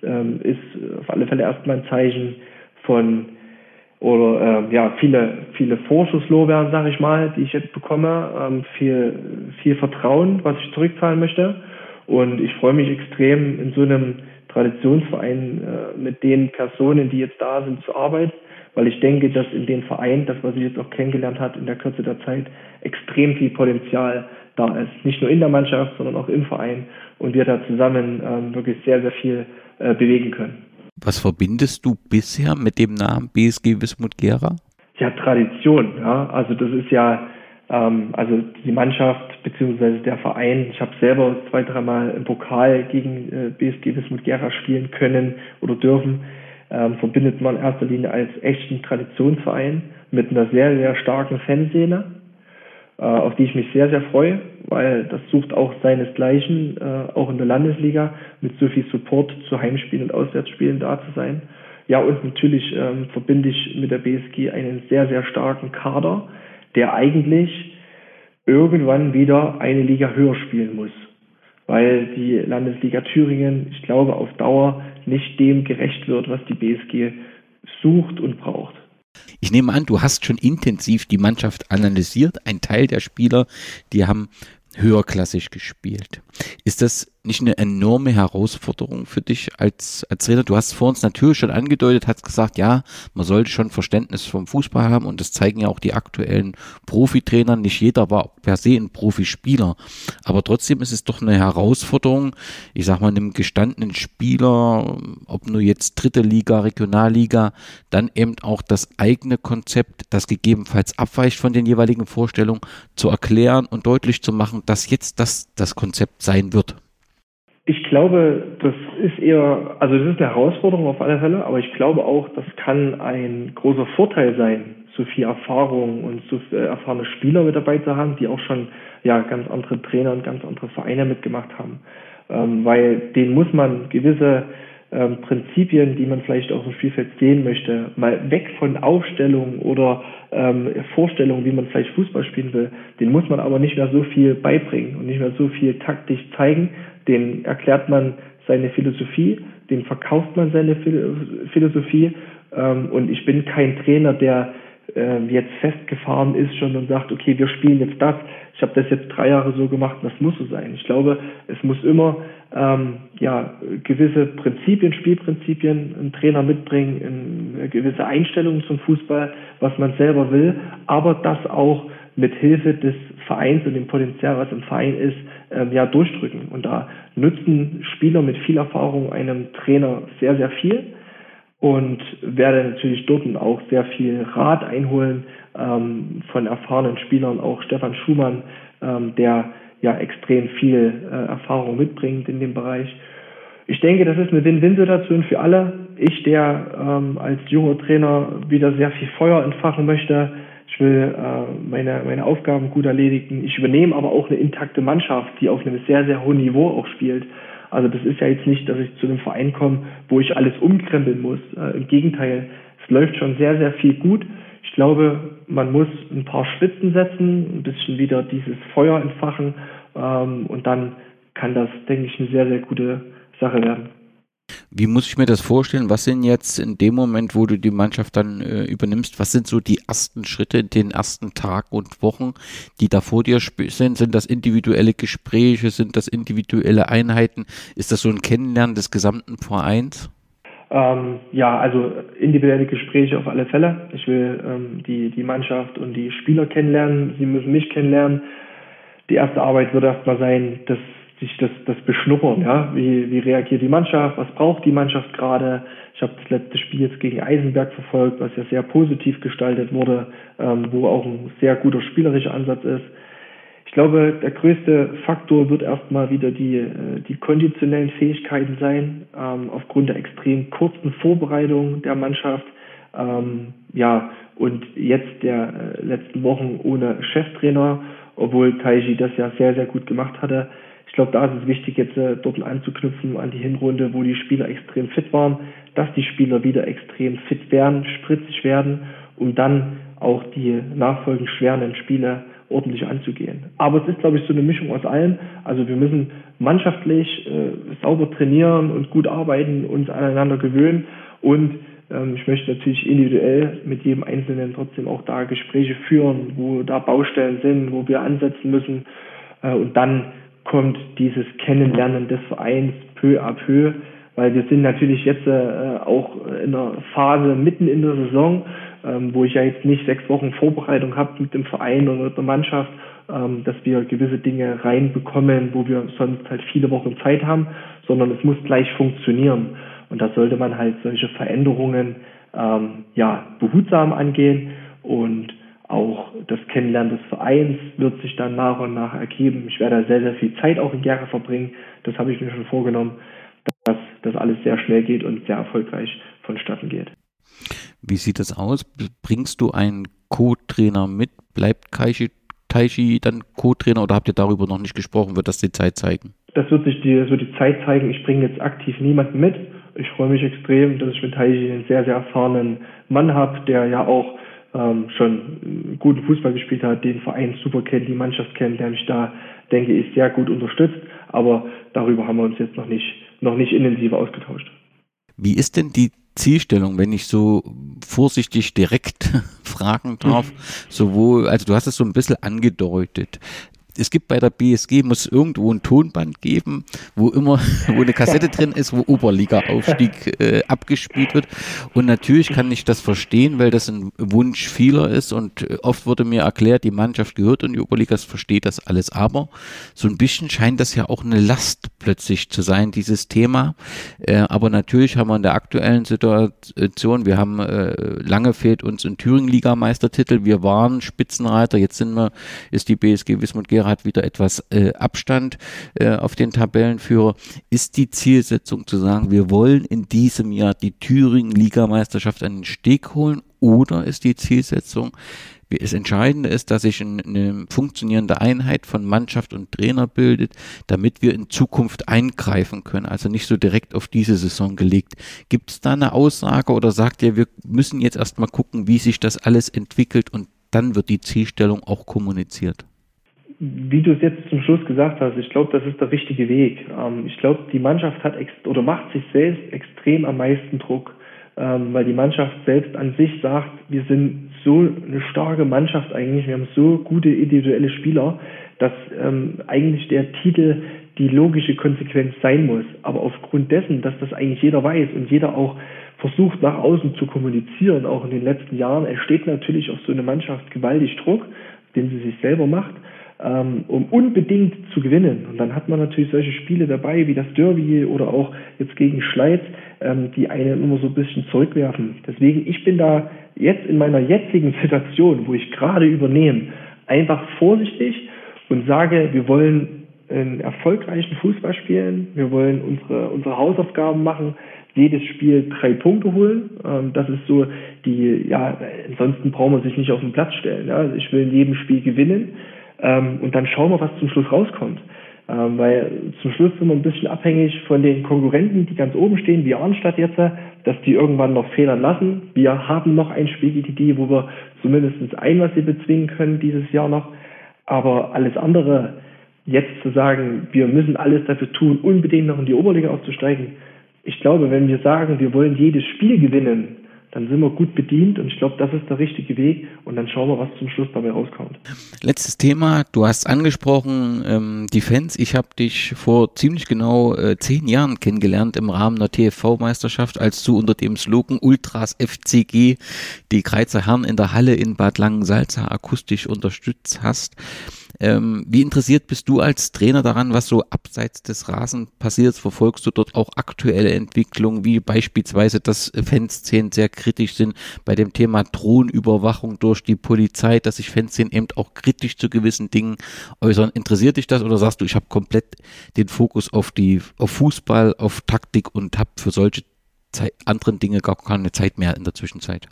ähm, ist auf alle Fälle erstmal ein Zeichen von oder ähm, ja viele viele Vorschusslorbeeren, sage ich mal, die ich jetzt bekomme, ähm, viel viel Vertrauen, was ich zurückzahlen möchte. Und ich freue mich extrem in so einem Traditionsverein äh, mit den Personen, die jetzt da sind, zu arbeiten weil ich denke, dass in dem Verein, das was ich jetzt auch kennengelernt hat in der Kürze der Zeit, extrem viel Potenzial da ist. Nicht nur in der Mannschaft, sondern auch im Verein und wir da zusammen ähm, wirklich sehr, sehr viel äh, bewegen können. Was verbindest du bisher mit dem Namen BSG Wismut Gera? Ja, Tradition. Ja, also das ist ja also die Mannschaft beziehungsweise der Verein. Ich habe selber zwei, dreimal im Pokal gegen äh, BSG Wismut Gera spielen können oder dürfen ähm, verbindet man in erster Linie als echten Traditionsverein mit einer sehr, sehr starken Fanszene, äh, auf die ich mich sehr, sehr freue, weil das sucht auch seinesgleichen, äh, auch in der Landesliga, mit so viel Support zu Heimspielen und Auswärtsspielen da zu sein. Ja, und natürlich ähm, verbinde ich mit der BSG einen sehr, sehr starken Kader, der eigentlich irgendwann wieder eine Liga höher spielen muss weil die Landesliga Thüringen, ich glaube, auf Dauer nicht dem gerecht wird, was die BSG sucht und braucht. Ich nehme an, du hast schon intensiv die Mannschaft analysiert. Ein Teil der Spieler, die haben höherklassig gespielt. Ist das nicht eine enorme Herausforderung für dich als, als Trainer? Du hast vor uns natürlich schon angedeutet, hast gesagt, ja, man sollte schon Verständnis vom Fußball haben und das zeigen ja auch die aktuellen Profitrainer. Nicht jeder war per se ein Profispieler, aber trotzdem ist es doch eine Herausforderung, ich sag mal, einem gestandenen Spieler, ob nur jetzt dritte Liga, Regionalliga, dann eben auch das eigene Konzept, das gegebenenfalls abweicht von den jeweiligen Vorstellungen, zu erklären und deutlich zu machen, dass jetzt das das Konzept sein wird. Ich glaube, das ist eher, also das ist eine Herausforderung auf alle Fälle, aber ich glaube auch, das kann ein großer Vorteil sein, so viel Erfahrung und so erfahrene Spieler mit dabei zu haben, die auch schon ja ganz andere Trainer und ganz andere Vereine mitgemacht haben. Ähm, weil denen muss man gewisse ähm, Prinzipien, die man vielleicht auf dem Spielfeld sehen möchte, mal weg von Aufstellungen oder ähm, Vorstellungen, wie man vielleicht Fußball spielen will, den muss man aber nicht mehr so viel beibringen und nicht mehr so viel taktisch zeigen, den erklärt man seine Philosophie, den verkauft man seine Philosophie ähm, und ich bin kein Trainer, der äh, jetzt festgefahren ist schon und sagt, okay, wir spielen jetzt das. Ich habe das jetzt drei Jahre so gemacht, das muss so sein. Ich glaube, es muss immer ähm, ja gewisse Prinzipien, Spielprinzipien ein Trainer mitbringen, eine gewisse Einstellung zum Fußball, was man selber will, aber das auch mit Hilfe des Vereins und dem Potenzial, was im Verein ist, ähm, ja durchdrücken. Und da nützen Spieler mit viel Erfahrung einem Trainer sehr, sehr viel und werde natürlich dort auch sehr viel Rat einholen ähm, von erfahrenen Spielern, auch Stefan Schumann, ähm, der ja extrem viel äh, Erfahrung mitbringt in dem Bereich. Ich denke, das ist eine Win-Win-Situation für alle. Ich, der ähm, als junger Trainer wieder sehr viel Feuer entfachen möchte, ich will äh, meine, meine Aufgaben gut erledigen. Ich übernehme aber auch eine intakte Mannschaft, die auf einem sehr, sehr hohen Niveau auch spielt. Also das ist ja jetzt nicht, dass ich zu einem Verein komme, wo ich alles umkrempeln muss. Äh, Im Gegenteil, es läuft schon sehr, sehr viel gut. Ich glaube, man muss ein paar Spitzen setzen, ein bisschen wieder dieses Feuer entfachen ähm, und dann kann das, denke ich, eine sehr, sehr gute Sache werden. Wie muss ich mir das vorstellen? Was sind jetzt in dem Moment, wo du die Mannschaft dann äh, übernimmst, was sind so die ersten Schritte in den ersten Tagen und Wochen, die da vor dir sind? Sind das individuelle Gespräche? Sind das individuelle Einheiten? Ist das so ein Kennenlernen des gesamten Vereins? Ähm, ja, also individuelle Gespräche auf alle Fälle. Ich will ähm, die, die Mannschaft und die Spieler kennenlernen. Sie müssen mich kennenlernen. Die erste Arbeit wird erstmal sein, das sich das, das beschnuppern, ja, wie, wie reagiert die Mannschaft, was braucht die Mannschaft gerade. Ich habe das letzte Spiel jetzt gegen Eisenberg verfolgt, was ja sehr positiv gestaltet wurde, ähm, wo auch ein sehr guter spielerischer Ansatz ist. Ich glaube, der größte Faktor wird erstmal wieder die, äh, die konditionellen Fähigkeiten sein, ähm, aufgrund der extrem kurzen Vorbereitung der Mannschaft. Ähm, ja, und jetzt der äh, letzten Wochen ohne Cheftrainer, obwohl Taiji das ja sehr, sehr gut gemacht hatte, ich glaube, da ist es wichtig, jetzt äh, dort anzuknüpfen an die Hinrunde, wo die Spieler extrem fit waren, dass die Spieler wieder extrem fit werden, spritzig werden, um dann auch die nachfolgenden schweren Spiele ordentlich anzugehen. Aber es ist, glaube ich, so eine Mischung aus allem. Also wir müssen mannschaftlich äh, sauber trainieren und gut arbeiten, uns aneinander gewöhnen und ähm, ich möchte natürlich individuell mit jedem Einzelnen trotzdem auch da Gespräche führen, wo da Baustellen sind, wo wir ansetzen müssen äh, und dann kommt dieses Kennenlernen des Vereins peu à peu, weil wir sind natürlich jetzt äh, auch in einer Phase mitten in der Saison, ähm, wo ich ja jetzt nicht sechs Wochen Vorbereitung habe mit dem Verein oder mit der Mannschaft, ähm, dass wir gewisse Dinge reinbekommen, wo wir sonst halt viele Wochen Zeit haben, sondern es muss gleich funktionieren. Und da sollte man halt solche Veränderungen ähm, ja behutsam angehen und auch das Kennenlernen des Vereins wird sich dann nach und nach ergeben. Ich werde sehr, sehr viel Zeit auch in Gera verbringen. Das habe ich mir schon vorgenommen, dass das alles sehr schnell geht und sehr erfolgreich vonstatten geht. Wie sieht das aus? Bringst du einen Co-Trainer mit? Bleibt Kaishi, Taishi dann Co-Trainer oder habt ihr darüber noch nicht gesprochen? Wird das die Zeit zeigen? Das wird sich die, das wird die Zeit zeigen. Ich bringe jetzt aktiv niemanden mit. Ich freue mich extrem, dass ich mit Taishi einen sehr, sehr erfahrenen Mann habe, der ja auch ähm, schon guten Fußball gespielt hat, den Verein super kennt, die Mannschaft kennt, der mich da, denke ich, sehr gut unterstützt. Aber darüber haben wir uns jetzt noch nicht, noch nicht intensiver ausgetauscht. Wie ist denn die Zielstellung, wenn ich so vorsichtig direkt (laughs) fragen darf, mhm. sowohl, also du hast es so ein bisschen angedeutet, es gibt bei der BSG, muss irgendwo ein Tonband geben, wo immer, (laughs) wo eine Kassette drin ist, wo Oberliga-Aufstieg äh, abgespielt wird. Und natürlich kann ich das verstehen, weil das ein Wunsch vieler ist und äh, oft wurde mir erklärt, die Mannschaft gehört und die Oberliga versteht das alles. Aber so ein bisschen scheint das ja auch eine Last plötzlich zu sein, dieses Thema. Äh, aber natürlich haben wir in der aktuellen Situation, wir haben äh, lange fehlt uns ein Thüringen-Ligameistertitel. Wir waren Spitzenreiter, jetzt sind wir, ist die BSG Wismut Gera hat wieder etwas äh, Abstand äh, auf den Tabellenführer. Ist die Zielsetzung zu sagen, wir wollen in diesem Jahr die Thüringen-Ligameisterschaft an den Steg holen oder ist die Zielsetzung, das Entscheidende ist, dass sich eine funktionierende Einheit von Mannschaft und Trainer bildet, damit wir in Zukunft eingreifen können. Also nicht so direkt auf diese Saison gelegt. Gibt es da eine Aussage oder sagt ihr, wir müssen jetzt erstmal gucken, wie sich das alles entwickelt und dann wird die Zielstellung auch kommuniziert? Wie du es jetzt zum Schluss gesagt hast, ich glaube, das ist der richtige Weg. Ähm, ich glaube, die Mannschaft hat oder macht sich selbst extrem am meisten Druck, ähm, weil die Mannschaft selbst an sich sagt, wir sind so eine starke Mannschaft eigentlich, wir haben so gute individuelle Spieler, dass ähm, eigentlich der Titel die logische Konsequenz sein muss. Aber aufgrund dessen, dass das eigentlich jeder weiß und jeder auch versucht nach außen zu kommunizieren, auch in den letzten Jahren, entsteht natürlich auf so eine Mannschaft gewaltig Druck, den sie sich selber macht um unbedingt zu gewinnen. Und dann hat man natürlich solche Spiele dabei wie das Derby oder auch jetzt gegen Schleiz, ähm, die einen immer so ein bisschen zurückwerfen. Deswegen, ich bin da jetzt in meiner jetzigen (laughs) Situation, wo ich gerade übernehme, einfach vorsichtig und sage, wir wollen einen erfolgreichen Fußball spielen. Wir wollen unsere, unsere Hausaufgaben machen, jedes Spiel drei Punkte holen. Ähm, das ist so die, ja, ansonsten brauchen wir sich nicht auf den Platz stellen. Ja. Ich will in jedem Spiel gewinnen ähm, und dann schauen wir, was zum Schluss rauskommt. Ähm, weil zum Schluss sind wir ein bisschen abhängig von den Konkurrenten, die ganz oben stehen, wie Arnstadt jetzt, dass die irgendwann noch Fehler lassen. Wir haben noch ein Spiel GTD, wo wir zumindest ein, was sie bezwingen können dieses Jahr noch. Aber alles andere, jetzt zu sagen, wir müssen alles dafür tun, unbedingt noch in die Oberliga aufzusteigen. Ich glaube, wenn wir sagen, wir wollen jedes Spiel gewinnen, dann sind wir gut bedient und ich glaube, das ist der richtige Weg und dann schauen wir, was zum Schluss dabei rauskommt. Letztes Thema, du hast angesprochen, ähm, die Fans, ich habe dich vor ziemlich genau äh, zehn Jahren kennengelernt im Rahmen der TFV-Meisterschaft, als du unter dem Slogan Ultras FCG die Kreizer Herren in der Halle in Bad Langensalza akustisch unterstützt hast. Ähm, wie interessiert bist du als Trainer daran, was so abseits des Rasen passiert? Verfolgst du dort auch aktuelle Entwicklungen, wie beispielsweise, dass Fanszenen sehr kritisch sind bei dem Thema Drohnenüberwachung durch die Polizei, dass sich Fanszenen eben auch kritisch zu gewissen Dingen äußern? Interessiert dich das oder sagst du, ich habe komplett den Fokus auf die, auf Fußball, auf Taktik und habe für solche Zeit, anderen Dinge gar keine Zeit mehr in der Zwischenzeit?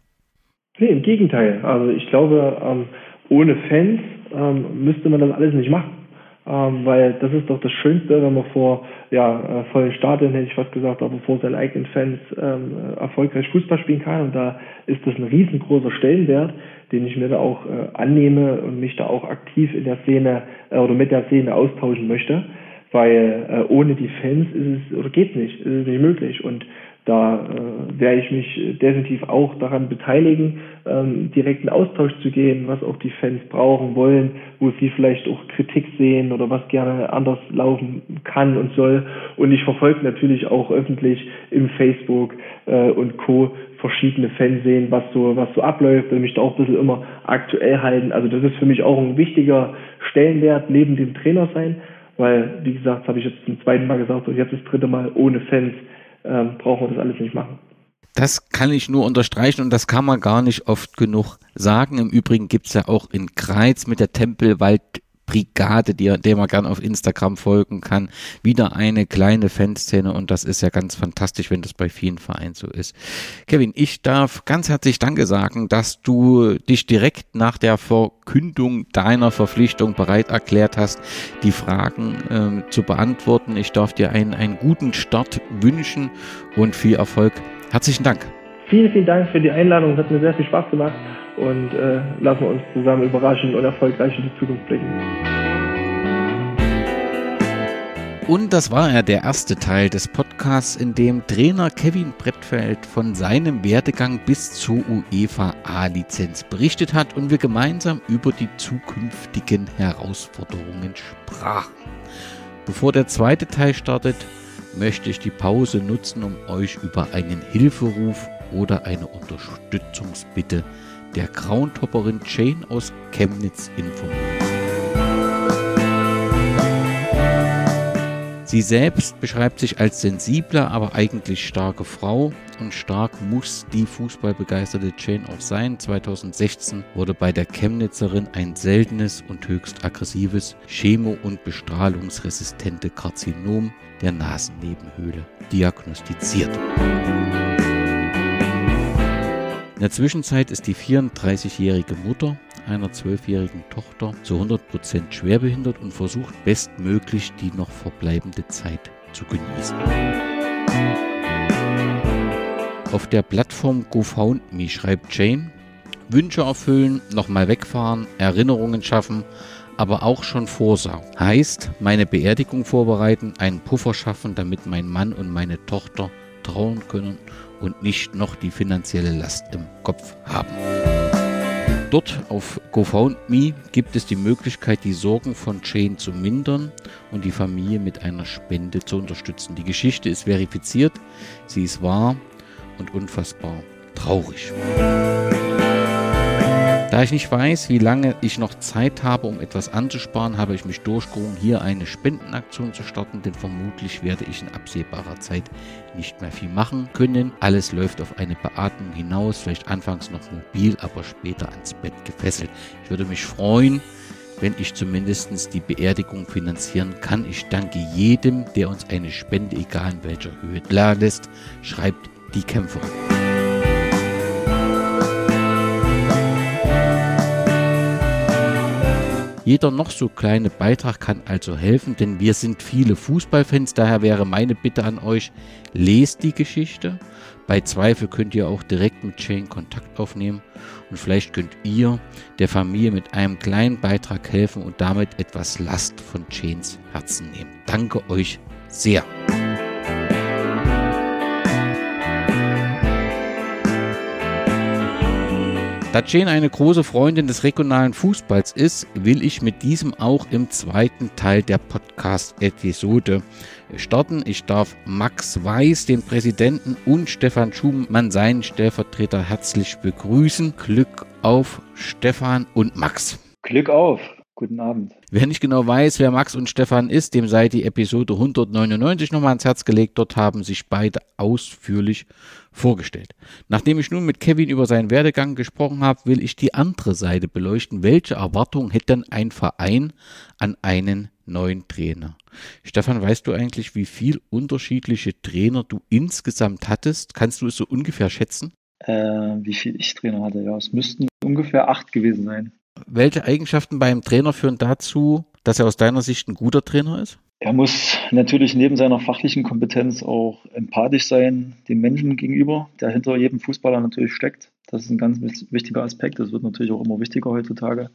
Nee, im Gegenteil. Also ich glaube, ähm, ohne Fans ähm, müsste man das alles nicht machen. Ähm, weil das ist doch das Schönste, wenn man vor ja, äh, vollen Stadien, hätte ich fast gesagt, aber vor seinen eigenen Fans ähm, erfolgreich Fußball spielen kann. Und da ist das ein riesengroßer Stellenwert, den ich mir da auch äh, annehme und mich da auch aktiv in der Szene äh, oder mit der Szene austauschen möchte. Weil äh, ohne die Fans ist es oder geht nicht, ist es nicht möglich. Und da äh, werde ich mich definitiv auch daran beteiligen, ähm, direkten Austausch zu gehen, was auch die Fans brauchen wollen, wo sie vielleicht auch Kritik sehen oder was gerne anders laufen kann und soll. Und ich verfolge natürlich auch öffentlich im Facebook äh, und Co. verschiedene Fernsehen, was so, was so abläuft und mich da auch ein bisschen immer aktuell halten. Also das ist für mich auch ein wichtiger Stellenwert neben dem Trainer sein, weil, wie gesagt, habe ich jetzt zum zweiten Mal gesagt und jetzt das dritte Mal ohne Fans ähm, brauchen wir das alles nicht machen. Das kann ich nur unterstreichen und das kann man gar nicht oft genug sagen. Im Übrigen gibt es ja auch in Kreiz mit der Tempelwald Brigade, die, der man gern auf Instagram folgen kann. Wieder eine kleine Fanszene und das ist ja ganz fantastisch, wenn das bei vielen Vereinen so ist. Kevin, ich darf ganz herzlich Danke sagen, dass du dich direkt nach der Verkündung deiner Verpflichtung bereit erklärt hast, die Fragen äh, zu beantworten. Ich darf dir einen, einen guten Start wünschen und viel Erfolg. Herzlichen Dank. Vielen, vielen Dank für die Einladung. Es hat mir sehr viel Spaß gemacht und äh, lassen wir uns zusammen überraschen und erfolgreich in die Zukunft blicken. Und das war ja der erste Teil des Podcasts, in dem Trainer Kevin Brettfeld von seinem Werdegang bis zur UEFA A-Lizenz berichtet hat und wir gemeinsam über die zukünftigen Herausforderungen sprachen. Bevor der zweite Teil startet, möchte ich die Pause nutzen, um euch über einen Hilferuf oder eine Unterstützungsbitte zu der Grauntopperin Jane aus Chemnitz informiert. Sie selbst beschreibt sich als sensible, aber eigentlich starke Frau und stark muss die fußballbegeisterte Jane auch sein. 2016 wurde bei der Chemnitzerin ein seltenes und höchst aggressives chemo- und bestrahlungsresistente Karzinom der Nasennebenhöhle diagnostiziert. In der Zwischenzeit ist die 34-jährige Mutter einer zwölfjährigen Tochter zu 100% schwerbehindert und versucht bestmöglich die noch verbleibende Zeit zu genießen. Auf der Plattform GoFoundMe schreibt Jane, Wünsche erfüllen, nochmal wegfahren, Erinnerungen schaffen, aber auch schon Vorsorgen. Heißt, meine Beerdigung vorbereiten, einen Puffer schaffen, damit mein Mann und meine Tochter trauen können und nicht noch die finanzielle Last im Kopf haben. Dort auf GoFoundMe gibt es die Möglichkeit, die Sorgen von Jane zu mindern und die Familie mit einer Spende zu unterstützen. Die Geschichte ist verifiziert, sie ist wahr und unfassbar traurig. Da ich nicht weiß, wie lange ich noch Zeit habe, um etwas anzusparen, habe ich mich durchgerungen, hier eine Spendenaktion zu starten, denn vermutlich werde ich in absehbarer Zeit nicht mehr viel machen können. Alles läuft auf eine Beatmung hinaus, vielleicht anfangs noch mobil, aber später ans Bett gefesselt. Ich würde mich freuen, wenn ich zumindest die Beerdigung finanzieren kann. Ich danke jedem, der uns eine Spende, egal in welcher Höhe, lässt, schreibt die Kämpferin. Jeder noch so kleine Beitrag kann also helfen, denn wir sind viele Fußballfans. Daher wäre meine Bitte an euch, lest die Geschichte. Bei Zweifel könnt ihr auch direkt mit Jane Kontakt aufnehmen und vielleicht könnt ihr der Familie mit einem kleinen Beitrag helfen und damit etwas Last von Janes Herzen nehmen. Danke euch sehr. Da Jane eine große Freundin des regionalen Fußballs ist, will ich mit diesem auch im zweiten Teil der Podcast-Episode starten. Ich darf Max Weiß, den Präsidenten, und Stefan Schumann, seinen Stellvertreter, herzlich begrüßen. Glück auf, Stefan und Max. Glück auf. Guten Abend. Wer nicht genau weiß, wer Max und Stefan ist, dem sei die Episode 199 nochmal ans Herz gelegt. Dort haben sich beide ausführlich vorgestellt. Nachdem ich nun mit Kevin über seinen Werdegang gesprochen habe, will ich die andere Seite beleuchten. Welche Erwartungen hätte denn ein Verein an einen neuen Trainer? Stefan, weißt du eigentlich, wie viel unterschiedliche Trainer du insgesamt hattest? Kannst du es so ungefähr schätzen? Äh, wie viel ich Trainer hatte? Ja, es müssten ungefähr acht gewesen sein. Welche Eigenschaften beim Trainer führen dazu, dass er aus deiner Sicht ein guter Trainer ist? Er muss natürlich neben seiner fachlichen Kompetenz auch empathisch sein dem Menschen gegenüber, der hinter jedem Fußballer natürlich steckt. Das ist ein ganz wichtiger Aspekt. Das wird natürlich auch immer wichtiger heutzutage.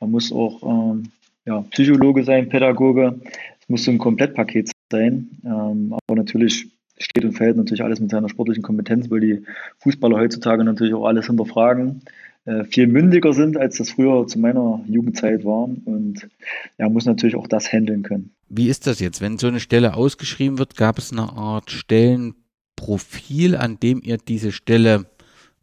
Er muss auch ähm, ja, Psychologe sein, Pädagoge. Es muss so ein Komplettpaket sein. Ähm, aber natürlich steht und fällt natürlich alles mit seiner sportlichen Kompetenz, weil die Fußballer heutzutage natürlich auch alles hinterfragen äh, viel mündiger sind, als das früher zu meiner Jugendzeit war. Und er muss natürlich auch das handeln können. Wie ist das jetzt? Wenn so eine Stelle ausgeschrieben wird, gab es eine Art Stellenprofil, an dem ihr diese Stelle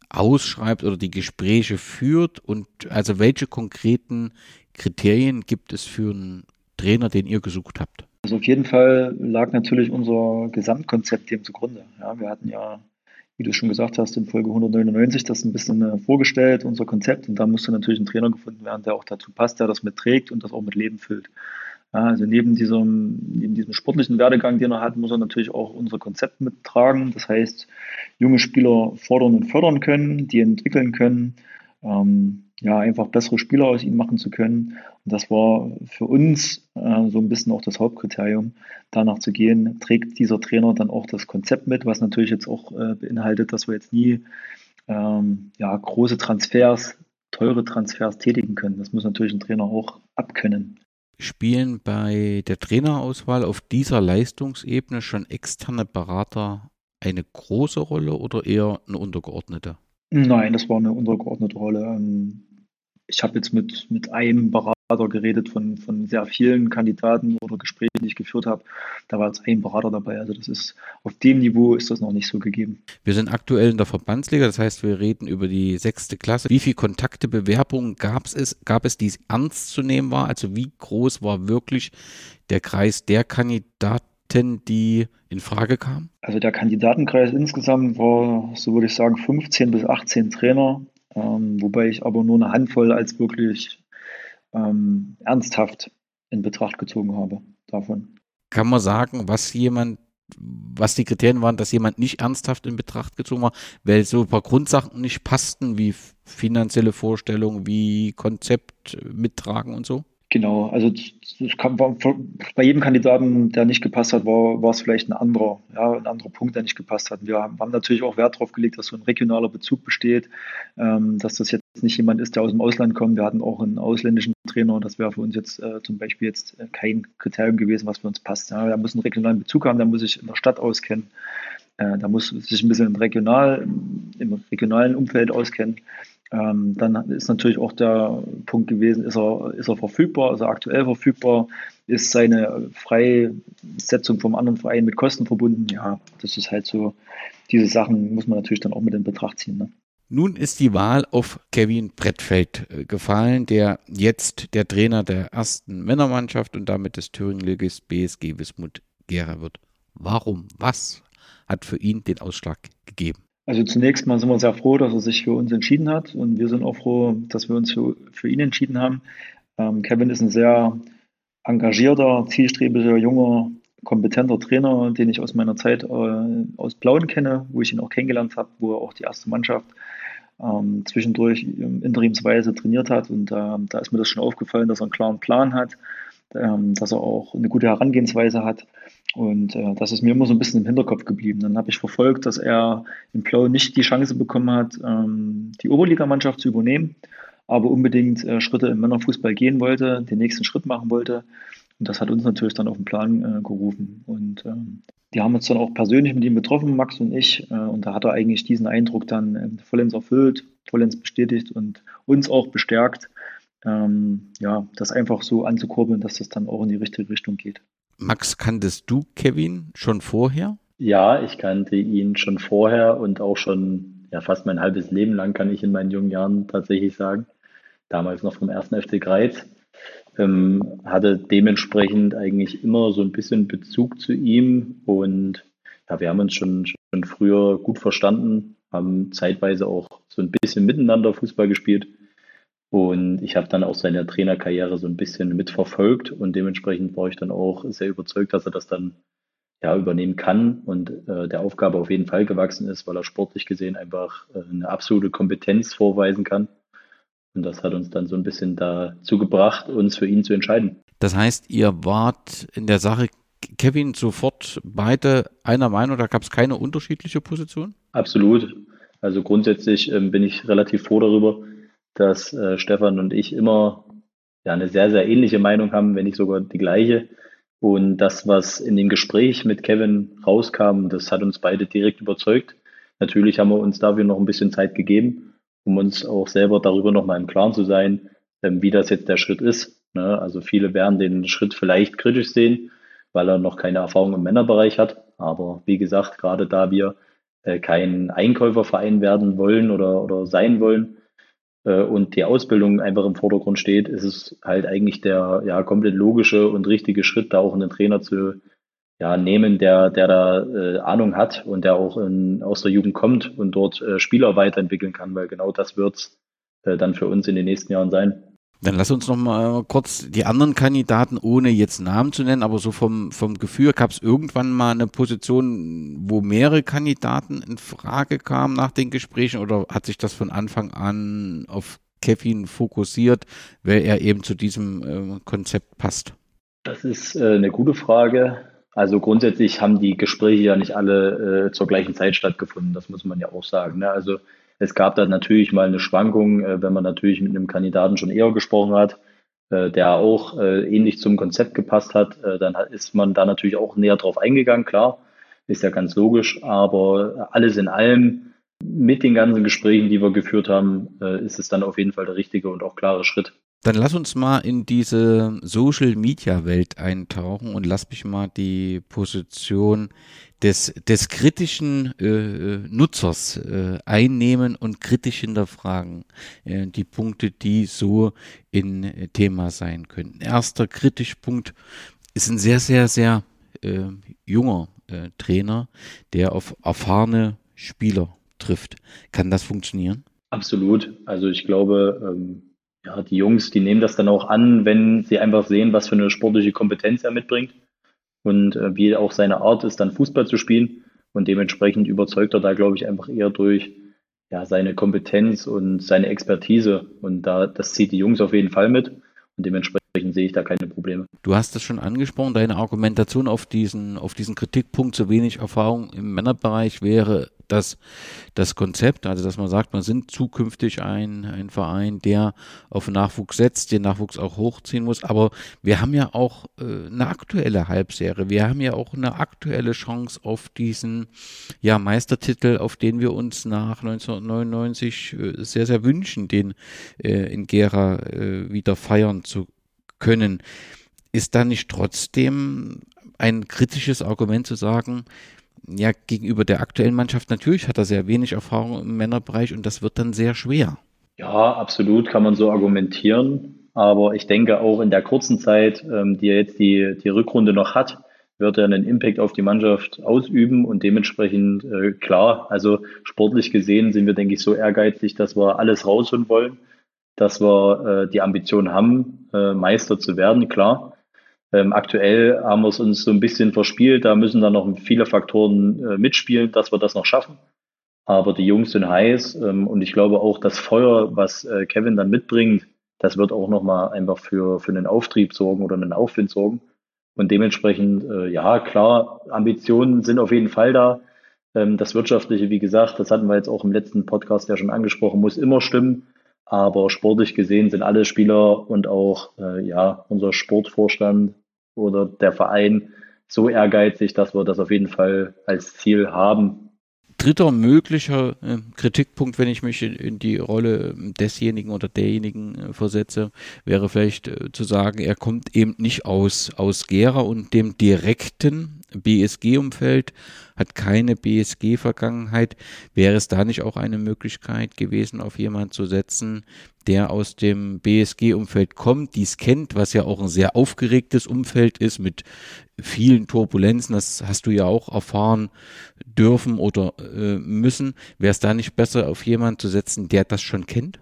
ausschreibt oder die Gespräche führt? Und also welche konkreten Kriterien gibt es für einen Trainer, den ihr gesucht habt? Also auf jeden Fall lag natürlich unser Gesamtkonzept dem zugrunde. Ja, wir hatten ja wie du schon gesagt hast, in Folge 199 das ein bisschen äh, vorgestellt, unser Konzept. Und da musste natürlich ein Trainer gefunden werden, der auch dazu passt, der das mitträgt und das auch mit Leben füllt. Ja, also neben diesem, neben diesem sportlichen Werdegang, den er hat, muss er natürlich auch unser Konzept mittragen. Das heißt, junge Spieler fordern und fördern können, die entwickeln können. Ähm, ja, einfach bessere Spieler aus ihnen machen zu können. Und das war für uns äh, so ein bisschen auch das Hauptkriterium, danach zu gehen, trägt dieser Trainer dann auch das Konzept mit, was natürlich jetzt auch äh, beinhaltet, dass wir jetzt nie ähm, ja, große Transfers, teure Transfers tätigen können. Das muss natürlich ein Trainer auch abkönnen. Spielen bei der Trainerauswahl auf dieser Leistungsebene schon externe Berater eine große Rolle oder eher eine untergeordnete? Nein, das war eine untergeordnete Rolle. Ähm, ich habe jetzt mit, mit einem Berater geredet von, von sehr vielen Kandidaten oder Gesprächen, die ich geführt habe. Da war jetzt ein Berater dabei. Also das ist auf dem Niveau ist das noch nicht so gegeben. Wir sind aktuell in der Verbandsliga, das heißt, wir reden über die sechste Klasse. Wie viele Kontakte, Bewerbungen gab es, gab es, die es ernst zu nehmen war? Also wie groß war wirklich der Kreis der Kandidaten, die in Frage kamen? Also der Kandidatenkreis insgesamt war, so würde ich sagen, 15 bis 18 Trainer ähm, wobei ich aber nur eine Handvoll als wirklich ähm, ernsthaft in Betracht gezogen habe davon. Kann man sagen, was jemand, was die Kriterien waren, dass jemand nicht ernsthaft in Betracht gezogen war, weil so ein paar Grundsachen nicht passten, wie finanzielle Vorstellungen, wie Konzept mittragen und so? Genau, also kam, war, bei jedem Kandidaten, der nicht gepasst hat, war, war es vielleicht ein anderer, ja, ein anderer Punkt, der nicht gepasst hat. Wir haben natürlich auch Wert darauf gelegt, dass so ein regionaler Bezug besteht, ähm, dass das jetzt nicht jemand ist, der aus dem Ausland kommt. Wir hatten auch einen ausländischen Trainer, das wäre für uns jetzt äh, zum Beispiel jetzt äh, kein Kriterium gewesen, was für uns passt. Ja, der muss einen regionalen Bezug haben, der muss sich in der Stadt auskennen, äh, da muss sich ein bisschen im, Regional, im regionalen Umfeld auskennen. Ähm, dann ist natürlich auch der Punkt gewesen, ist er, ist er verfügbar, ist er aktuell verfügbar, ist seine Freisetzung vom anderen Verein mit Kosten verbunden. Ja, das ist halt so, diese Sachen muss man natürlich dann auch mit in Betracht ziehen. Ne? Nun ist die Wahl auf Kevin Brettfeld äh, gefallen, der jetzt der Trainer der ersten Männermannschaft und damit des Thüringen-Ligist BSG Wismut Gera wird. Warum? Was hat für ihn den Ausschlag gegeben? Also zunächst mal sind wir sehr froh, dass er sich für uns entschieden hat und wir sind auch froh, dass wir uns für, für ihn entschieden haben. Ähm, Kevin ist ein sehr engagierter, zielstrebiger, junger, kompetenter Trainer, den ich aus meiner Zeit äh, aus Blauen kenne, wo ich ihn auch kennengelernt habe, wo er auch die erste Mannschaft ähm, zwischendurch interimsweise trainiert hat. Und äh, da ist mir das schon aufgefallen, dass er einen klaren Plan hat, ähm, dass er auch eine gute Herangehensweise hat. Und äh, das ist mir immer so ein bisschen im Hinterkopf geblieben. Dann habe ich verfolgt, dass er in Blau nicht die Chance bekommen hat, ähm, die Oberligamannschaft zu übernehmen, aber unbedingt äh, Schritte im Männerfußball gehen wollte, den nächsten Schritt machen wollte. Und das hat uns natürlich dann auf den Plan äh, gerufen. Und ähm, die haben uns dann auch persönlich mit ihm getroffen, Max und ich. Äh, und da hat er eigentlich diesen Eindruck dann äh, vollends erfüllt, vollends bestätigt und uns auch bestärkt, ähm, ja, das einfach so anzukurbeln, dass das dann auch in die richtige Richtung geht. Max, kanntest du Kevin schon vorher? Ja, ich kannte ihn schon vorher und auch schon ja, fast mein halbes Leben lang, kann ich in meinen jungen Jahren tatsächlich sagen. Damals noch vom ersten FC Greiz. Ähm, hatte dementsprechend eigentlich immer so ein bisschen Bezug zu ihm und ja, wir haben uns schon, schon früher gut verstanden, haben zeitweise auch so ein bisschen miteinander Fußball gespielt. Und ich habe dann auch seine Trainerkarriere so ein bisschen mitverfolgt und dementsprechend war ich dann auch sehr überzeugt, dass er das dann ja, übernehmen kann und äh, der Aufgabe auf jeden Fall gewachsen ist, weil er sportlich gesehen einfach äh, eine absolute Kompetenz vorweisen kann. Und das hat uns dann so ein bisschen dazu gebracht, uns für ihn zu entscheiden. Das heißt, ihr wart in der Sache Kevin sofort beide einer Meinung, da gab es keine unterschiedliche Position? Absolut. Also grundsätzlich ähm, bin ich relativ froh darüber, dass äh, Stefan und ich immer ja, eine sehr, sehr ähnliche Meinung haben, wenn nicht sogar die gleiche. Und das, was in dem Gespräch mit Kevin rauskam, das hat uns beide direkt überzeugt. Natürlich haben wir uns dafür noch ein bisschen Zeit gegeben, um uns auch selber darüber nochmal im Klaren zu sein, ähm, wie das jetzt der Schritt ist. Ne? Also viele werden den Schritt vielleicht kritisch sehen, weil er noch keine Erfahrung im Männerbereich hat. Aber wie gesagt, gerade da wir äh, kein Einkäuferverein werden wollen oder, oder sein wollen, und die Ausbildung einfach im Vordergrund steht, ist es halt eigentlich der ja, komplett logische und richtige Schritt, da auch einen Trainer zu ja, nehmen, der, der da äh, Ahnung hat und der auch in, aus der Jugend kommt und dort äh, Spieler weiterentwickeln kann, weil genau das wird äh, dann für uns in den nächsten Jahren sein. Dann lass uns noch mal kurz die anderen Kandidaten, ohne jetzt Namen zu nennen, aber so vom, vom Gefühl, gab es irgendwann mal eine Position, wo mehrere Kandidaten in Frage kamen nach den Gesprächen oder hat sich das von Anfang an auf Kevin fokussiert, weil er eben zu diesem äh, Konzept passt? Das ist äh, eine gute Frage. Also grundsätzlich haben die Gespräche ja nicht alle äh, zur gleichen Zeit stattgefunden, das muss man ja auch sagen. Ne? Also es gab da natürlich mal eine Schwankung, äh, wenn man natürlich mit einem Kandidaten schon eher gesprochen hat, äh, der auch äh, ähnlich zum Konzept gepasst hat, äh, dann ist man da natürlich auch näher drauf eingegangen, klar, ist ja ganz logisch, aber alles in allem mit den ganzen Gesprächen, die wir geführt haben, äh, ist es dann auf jeden Fall der richtige und auch klare Schritt. Dann lass uns mal in diese Social Media Welt eintauchen und lass mich mal die Position des, des kritischen äh, Nutzers äh, einnehmen und kritisch hinterfragen. Äh, die Punkte, die so in äh, Thema sein können. Erster Kritischpunkt ist ein sehr, sehr, sehr äh, junger äh, Trainer, der auf erfahrene Spieler trifft. Kann das funktionieren? Absolut. Also ich glaube, ähm ja, die Jungs, die nehmen das dann auch an, wenn sie einfach sehen, was für eine sportliche Kompetenz er mitbringt und äh, wie auch seine Art ist, dann Fußball zu spielen. Und dementsprechend überzeugt er da, glaube ich, einfach eher durch ja, seine Kompetenz und seine Expertise. Und da, das zieht die Jungs auf jeden Fall mit. Und dementsprechend sehe ich da keine Probleme. Du hast es schon angesprochen, deine Argumentation auf diesen, auf diesen Kritikpunkt, so wenig Erfahrung im Männerbereich wäre das, das Konzept, also dass man sagt, man sind zukünftig ein, ein Verein, der auf Nachwuchs setzt, den Nachwuchs auch hochziehen muss. Aber wir haben ja auch äh, eine aktuelle Halbserie. Wir haben ja auch eine aktuelle Chance auf diesen ja, Meistertitel, auf den wir uns nach 1999 äh, sehr, sehr wünschen, den äh, in Gera äh, wieder feiern zu können. Ist da nicht trotzdem ein kritisches Argument zu sagen, ja, gegenüber der aktuellen Mannschaft natürlich hat er sehr wenig Erfahrung im Männerbereich und das wird dann sehr schwer. Ja, absolut kann man so argumentieren. Aber ich denke auch in der kurzen Zeit, ähm, die er jetzt die, die Rückrunde noch hat, wird er einen Impact auf die Mannschaft ausüben und dementsprechend äh, klar, also sportlich gesehen sind wir, denke ich, so ehrgeizig, dass wir alles rausholen wollen. Dass wir äh, die Ambition haben, äh, Meister zu werden, klar. Ähm, aktuell haben wir es uns so ein bisschen verspielt, da müssen dann noch viele Faktoren äh, mitspielen, dass wir das noch schaffen. Aber die Jungs sind heiß ähm, und ich glaube auch das Feuer, was äh, Kevin dann mitbringt, das wird auch nochmal einfach für, für einen Auftrieb sorgen oder einen Aufwind sorgen. Und dementsprechend, äh, ja, klar, Ambitionen sind auf jeden Fall da. Ähm, das Wirtschaftliche, wie gesagt, das hatten wir jetzt auch im letzten Podcast ja schon angesprochen, muss immer stimmen. Aber sportlich gesehen sind alle Spieler und auch äh, ja, unser Sportvorstand oder der Verein so ehrgeizig, dass wir das auf jeden Fall als Ziel haben, dritter möglicher äh, Kritikpunkt, wenn ich mich in, die Rolle desjenigen oder derjenigen äh, versetze, wäre vielleicht äh, zu sagen, er kommt eben nicht aus, aus Gera und dem direkten BSG-Umfeld, hat keine BSG-Vergangenheit. Wäre es da nicht auch eine Möglichkeit gewesen, auf jemanden zu setzen, der aus dem BSG-Umfeld kommt, dies kennt, was ja auch ein sehr aufgeregtes Umfeld ist mit vielen Turbulenzen, das hast du ja auch erfahren dürfen oder äh, müssen. Wäre es da nicht besser, auf jemanden zu setzen, der das schon kennt?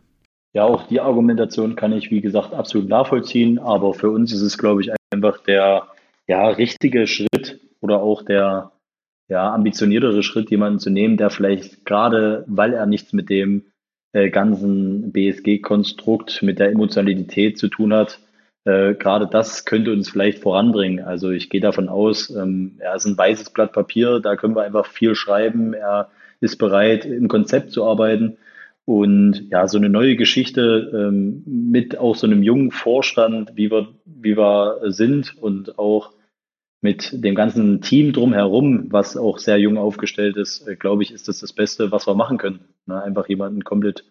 Ja, auch die Argumentation kann ich, wie gesagt, absolut nachvollziehen. Aber für uns ist es, glaube ich, einfach der ja, richtige Schritt oder auch der ja, ambitioniertere Schritt, jemanden zu nehmen, der vielleicht gerade, weil er nichts mit dem äh, ganzen BSG-Konstrukt, mit der Emotionalität zu tun hat, äh, gerade das könnte uns vielleicht voranbringen. Also ich gehe davon aus, ähm, er ist ein weißes Blatt Papier, da können wir einfach viel schreiben. Er ist bereit, im Konzept zu arbeiten. Und ja, so eine neue Geschichte ähm, mit auch so einem jungen Vorstand, wie wir, wie wir sind und auch mit dem ganzen Team drumherum, was auch sehr jung aufgestellt ist, äh, glaube ich, ist das das Beste, was wir machen können. Ne? Einfach jemanden komplett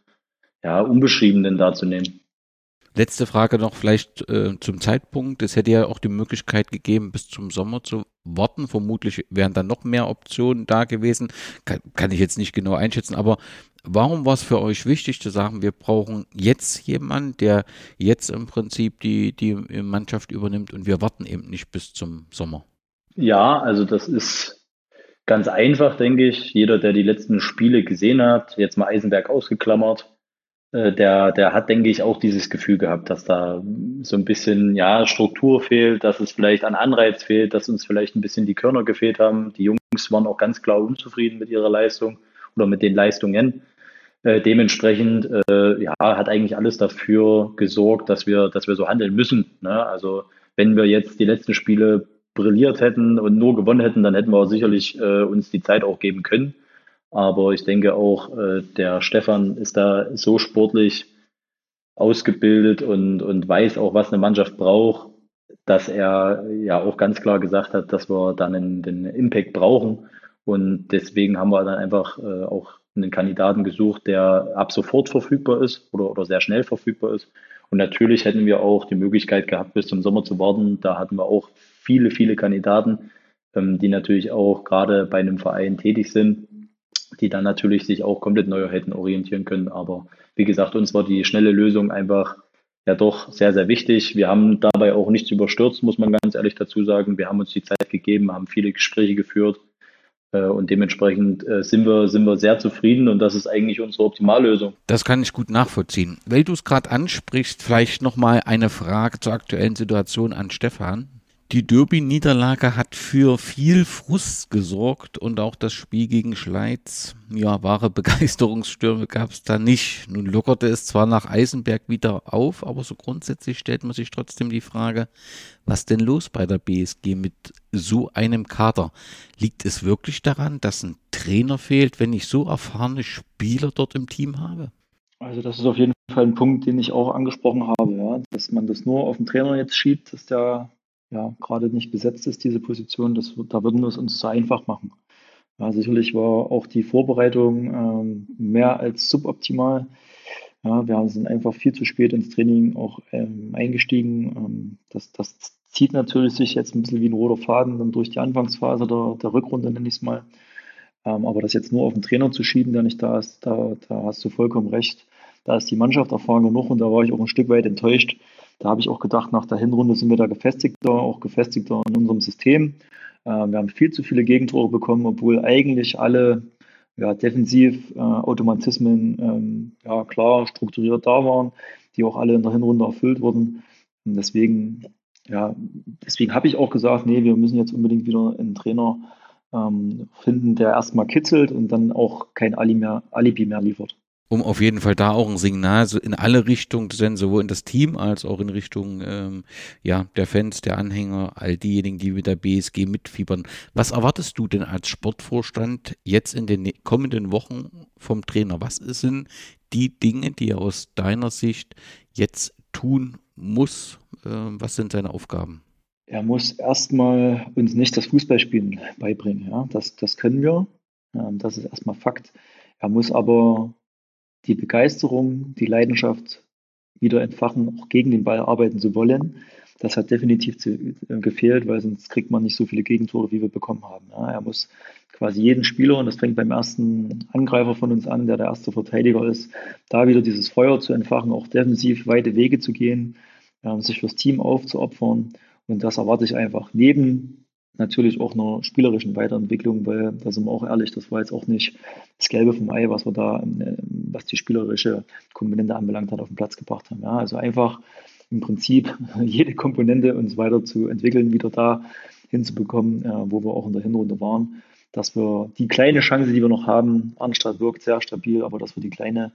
ja, Unbeschriebenen da zu nehmen. Letzte Frage noch vielleicht äh, zum Zeitpunkt. Es hätte ja auch die Möglichkeit gegeben, bis zum Sommer zu warten. Vermutlich wären dann noch mehr Optionen da gewesen. Kann, kann ich jetzt nicht genau einschätzen, aber warum war es für euch wichtig zu sagen, wir brauchen jetzt jemanden, der jetzt im Prinzip die, die Mannschaft übernimmt und wir warten eben nicht bis zum Sommer? Ja, also das ist ganz einfach, denke ich. Jeder, der die letzten Spiele gesehen hat, jetzt mal Eisenberg ausgeklammert, der, der hat, denke ich, auch dieses Gefühl gehabt, dass da so ein bisschen ja, Struktur fehlt, dass es vielleicht an Anreiz fehlt, dass uns vielleicht ein bisschen die Körner gefehlt haben. Die Jungs waren auch ganz klar unzufrieden mit ihrer Leistung oder mit den Leistungen. Äh, dementsprechend äh, ja, hat eigentlich alles dafür gesorgt, dass wir, dass wir so handeln müssen. Ne? Also wenn wir jetzt die letzten Spiele brilliert hätten und nur gewonnen hätten, dann hätten wir sicherlich äh, uns die Zeit auch geben können. Aber ich denke auch, äh, der Stefan ist da so sportlich ausgebildet und, und weiß auch, was eine Mannschaft braucht, dass er ja auch ganz klar gesagt hat, dass wir dann einen, den Impact brauchen. Und deswegen haben wir dann einfach äh, auch einen Kandidaten gesucht, der ab sofort verfügbar ist oder, oder sehr schnell verfügbar ist. Und natürlich hätten wir auch die Möglichkeit gehabt, bis zum Sommer zu warten. Da hatten wir auch viele, viele Kandidaten, ähm, die natürlich auch gerade bei einem Verein tätig sind die dann natürlich sich auch komplett neu hätten orientieren können. Aber wie gesagt, uns war die schnelle Lösung einfach ja doch sehr, sehr wichtig. Wir haben dabei auch nichts überstürzt, muss man ganz ehrlich dazu sagen. Wir haben uns die Zeit gegeben, haben viele Gespräche geführt äh, und dementsprechend äh, sind wir, sind wir sehr zufrieden und das ist eigentlich unsere Optimallösung. Das kann ich gut nachvollziehen. Weil du es gerade ansprichst, vielleicht nochmal eine Frage zur aktuellen Situation an Stefan. Die Derby-Niederlage hat für viel Frust gesorgt und auch das Spiel gegen Schleiz, ja, wahre Begeisterungsstürme gab es da nicht. Nun lockerte es zwar nach Eisenberg wieder auf, aber so grundsätzlich stellt man sich trotzdem die Frage, was denn los bei der BSG mit so einem Kader? Liegt es wirklich daran, dass ein Trainer fehlt, wenn ich so erfahrene Spieler dort im Team habe? Also das ist auf jeden Fall ein Punkt, den ich auch angesprochen habe, ja. dass man das nur auf den Trainer jetzt schiebt, dass der ja, gerade nicht besetzt ist, diese Position, das, da würden wir es uns zu einfach machen. Ja, sicherlich war auch die Vorbereitung ähm, mehr als suboptimal. Ja, wir sind einfach viel zu spät ins Training auch ähm, eingestiegen. Ähm, das, das zieht natürlich sich jetzt ein bisschen wie ein roter Faden dann durch die Anfangsphase der, der Rückrunde, nenne ich es mal. Ähm, aber das jetzt nur auf den Trainer zu schieben, der nicht da ist, da, da hast du vollkommen recht. Da ist die Mannschaft erfahren genug und da war ich auch ein Stück weit enttäuscht, da habe ich auch gedacht, nach der Hinrunde sind wir da gefestigter, auch gefestigter in unserem System. Äh, wir haben viel zu viele Gegentore bekommen, obwohl eigentlich alle ja, defensiv äh, Automatismen ähm, ja, klar strukturiert da waren. die auch alle in der Hinrunde erfüllt wurden. Und deswegen, ja, deswegen habe ich auch gesagt, nee, wir müssen jetzt unbedingt wieder einen Trainer ähm, finden, der erstmal kitzelt und dann auch kein Ali mehr, Alibi mehr liefert um auf jeden Fall da auch ein Signal in alle Richtungen zu senden, sowohl in das Team als auch in Richtung ähm, ja, der Fans, der Anhänger, all diejenigen, die mit der BSG mitfiebern. Was erwartest du denn als Sportvorstand jetzt in den kommenden Wochen vom Trainer? Was sind die Dinge, die er aus deiner Sicht jetzt tun muss? Äh, was sind seine Aufgaben? Er muss erstmal uns nicht das Fußballspielen beibringen. Ja? Das, das können wir. Ähm, das ist erstmal Fakt. Er muss aber die Begeisterung, die Leidenschaft wieder entfachen, auch gegen den Ball arbeiten zu wollen. Das hat definitiv zu, äh, gefehlt, weil sonst kriegt man nicht so viele Gegentore, wie wir bekommen haben. Ja, er muss quasi jeden Spieler, und das fängt beim ersten Angreifer von uns an, der der erste Verteidiger ist, da wieder dieses Feuer zu entfachen, auch defensiv weite Wege zu gehen, äh, sich fürs Team aufzuopfern. Und das erwarte ich einfach. Neben natürlich auch einer spielerischen Weiterentwicklung, weil da sind wir auch ehrlich, das war jetzt auch nicht das Gelbe vom Ei, was wir da, ähm, was die spielerische Komponente anbelangt hat, auf den Platz gebracht haben. Ja, also einfach im Prinzip (laughs) jede Komponente uns weiter zu entwickeln, wieder da hinzubekommen, äh, wo wir auch in der Hinrunde waren, dass wir die kleine Chance, die wir noch haben, Anstatt wirkt sehr stabil, aber dass wir die kleine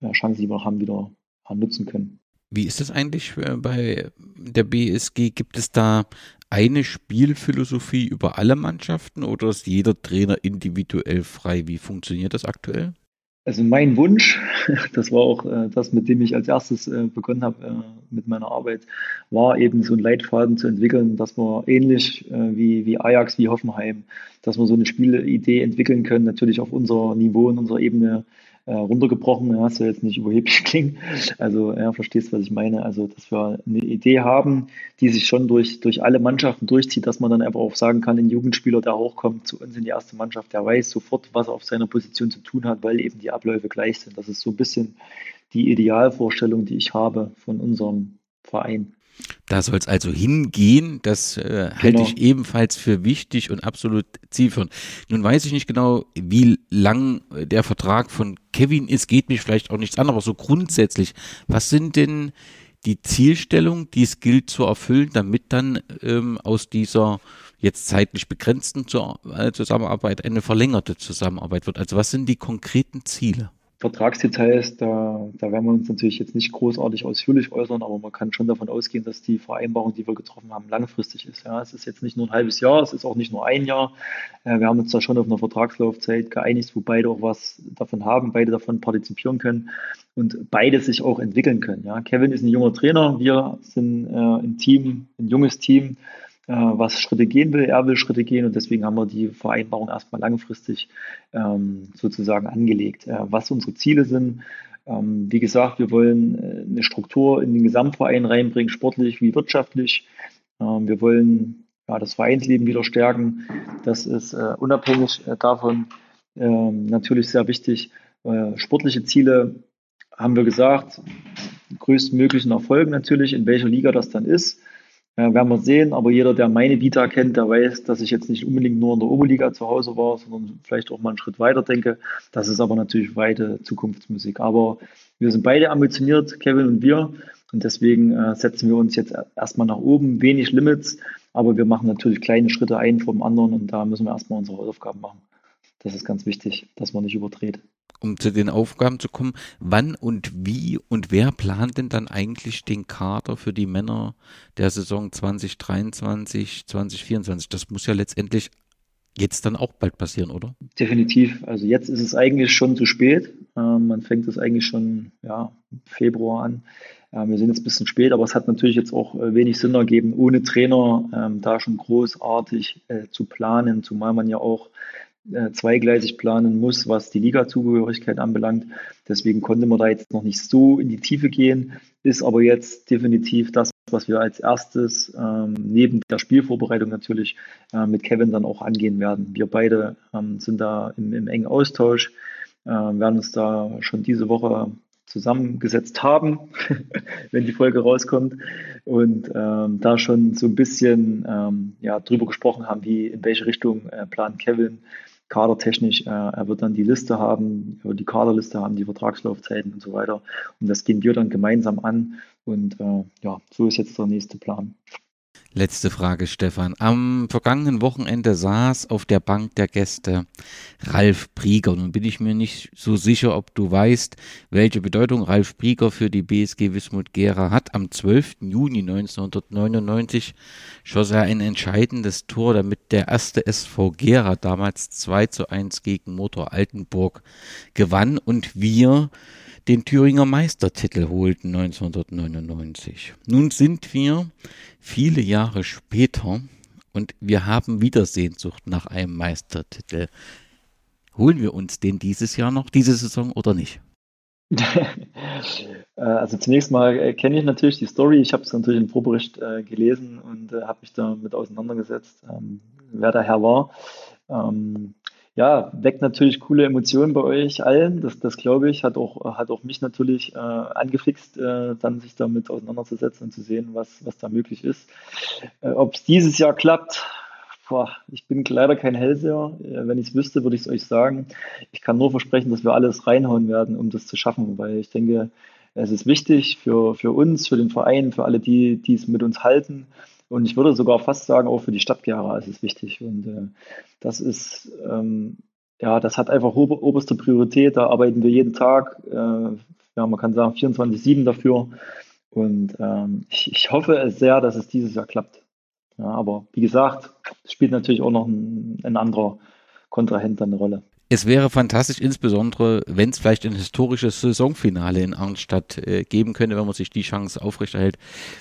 äh, Chance, die wir noch haben, wieder nutzen können. Wie ist das eigentlich äh, bei der BSG? Gibt es da eine Spielphilosophie über alle Mannschaften oder ist jeder Trainer individuell frei? Wie funktioniert das aktuell? Also mein Wunsch, (laughs) das war auch äh, das, mit dem ich als erstes äh, begonnen habe äh, mit meiner Arbeit, war eben so einen Leitfaden zu entwickeln, dass wir ähnlich äh, wie, wie Ajax, wie Hoffenheim, dass wir so eine Spielidee entwickeln können, natürlich auf unser Niveau und unserer Ebene äh, runtergebrochen. Ja, soll jetzt nicht überheblich (laughs) klingen. Also, ja, verstehst, was ich meine. Also, dass wir eine Idee haben, die sich schon durch, durch alle Mannschaften durchzieht, dass man dann einfach auch sagen kann, ein Jugendspieler, der hochkommt zu uns in die erste Mannschaft, der weiß sofort, was er auf seiner Position zu tun hat, weil eben die Abläufe gleich sind. Das ist so ein bisschen die Idealvorstellung, die ich habe von unserem Verein. Da soll es also hingehen. Das äh, halte genau. ich ebenfalls für wichtig und absolut zielführend. Nun weiß ich nicht genau, wie lang der Vertrag von Kevin ist. Geht mich vielleicht auch nichts an, aber so grundsätzlich, was sind denn die Zielstellungen, die es gilt zu erfüllen, damit dann ähm, aus dieser jetzt zeitlich begrenzten äh, Zusammenarbeit eine verlängerte Zusammenarbeit wird? Also was sind die konkreten Ziele? Vertragsdetails, da, da werden wir uns natürlich jetzt nicht großartig ausführlich äußern, aber man kann schon davon ausgehen, dass die Vereinbarung, die wir getroffen haben, langfristig ist. Ja, es ist jetzt nicht nur ein halbes Jahr, es ist auch nicht nur ein Jahr. Äh, wir haben uns da schon auf eine Vertragslaufzeit geeinigt, wo beide auch was davon haben, beide davon partizipieren können und beide sich auch entwickeln können. Ja, Kevin ist ein junger Trainer, wir sind äh, ein Team, ein junges Team, was Schritte gehen will. Er will Schritte gehen und deswegen haben wir die Vereinbarung erstmal langfristig ähm, sozusagen angelegt. Äh, was unsere Ziele sind, ähm, wie gesagt, wir wollen äh, eine Struktur in den Gesamtverein reinbringen, sportlich wie wirtschaftlich. Ähm, wir wollen ja, das Vereinsleben wieder stärken. Das ist äh, unabhängig äh, davon ähm, natürlich sehr wichtig. Äh, sportliche Ziele haben wir gesagt, größtmöglichen Erfolg natürlich, in welcher Liga das dann ist. Ja, werden wir sehen, aber jeder, der meine Vita kennt, der weiß, dass ich jetzt nicht unbedingt nur in der Oberliga zu Hause war, sondern vielleicht auch mal einen Schritt weiter denke. Das ist aber natürlich weite Zukunftsmusik. Aber wir sind beide ambitioniert, Kevin und wir. Und deswegen äh, setzen wir uns jetzt erstmal nach oben, wenig Limits, aber wir machen natürlich kleine Schritte ein vom anderen und da müssen wir erstmal unsere Hausaufgaben machen. Das ist ganz wichtig, dass man nicht überdreht um zu den Aufgaben zu kommen, wann und wie und wer plant denn dann eigentlich den Kader für die Männer der Saison 2023, 2024? Das muss ja letztendlich jetzt dann auch bald passieren, oder? Definitiv. Also jetzt ist es eigentlich schon zu spät. Ähm, man fängt es eigentlich schon ja, Februar an. Ähm, wir sind jetzt ein bisschen spät, aber es hat natürlich jetzt auch äh, wenig Sinn ergeben, ohne Trainer ähm, da schon großartig äh, zu planen, zumal man ja auch äh, zweigleisig planen muss, was die Liga-Zugehörigkeit anbelangt. Deswegen konnte man da jetzt noch nicht so in die Tiefe gehen, ist aber jetzt definitiv das, was wir als erstes ähm, neben der Spielvorbereitung natürlich äh, mit Kevin dann auch angehen werden. Wir beide ähm, sind da im, im, engen Austausch, äh, werden uns da schon diese Woche zusammengesetzt haben, (laughs) wenn die Folge rauskommt und ähm, da schon so ein bisschen ähm, ja, drüber gesprochen haben, wie in welche Richtung äh, plant Kevin kadertechnisch, äh, er wird dann die Liste haben, die Kaderliste haben, die Vertragslaufzeiten und so weiter. Und das gehen wir dann gemeinsam an. Und äh, ja, so ist jetzt der nächste Plan. Letzte Frage, Stefan. Am vergangenen Wochenende saß auf der Bank der Gäste Ralf Brieger. Nun bin ich mir nicht so sicher, ob du weißt, welche Bedeutung Ralf Brieger für die BSG Wismut Gera hat. Am 12. Juni 1999 schoss er ein entscheidendes Tor, damit der erste SV Gera damals 2 zu 1 gegen Motor Altenburg gewann und wir den Thüringer Meistertitel holten 1999. Nun sind wir viele Jahre später und wir haben wieder Sehnsucht nach einem Meistertitel. Holen wir uns den dieses Jahr noch, diese Saison oder nicht? (laughs) Äh, also zunächst mal äh, kenne ich natürlich die Story. Ich habe es natürlich im Vorbericht äh, gelesen und äh, habe mich damit auseinandergesetzt, ähm, wer der Herr war. Ähm, ja, weckt natürlich coole Emotionen bei euch allen. Das, das glaube ich, hat auch, hat auch mich natürlich äh, angefixt, äh, dann sich damit auseinanderzusetzen und zu sehen, was, was da möglich ist. Äh, Ob es dieses Jahr klappt, boah, ich bin leider kein Hellseher. Äh, wenn ich es wüsste, würde ich es euch sagen. Ich kann nur versprechen, dass wir alles reinhauen werden, um das zu schaffen, weil ich denke, es ist wichtig für, für uns, für den Verein, für alle, die, die es mit uns halten. Und ich würde sogar fast sagen, auch für die Stadt Gera ist es wichtig. Und äh, das ist, ähm, ja, das hat einfach ober oberste Priorität. Da arbeiten wir jeden Tag, äh, ja, man kann sagen 24-7 dafür. Und ähm, ich, ich hoffe es sehr, dass es dieses Jahr klappt. Ja, aber wie gesagt, es spielt natürlich auch noch ein, ein anderer Kontrahent eine Rolle. Es wäre fantastisch, insbesondere wenn es vielleicht ein historisches Saisonfinale in Arnstadt äh, geben könnte, wenn man sich die Chance aufrechterhält.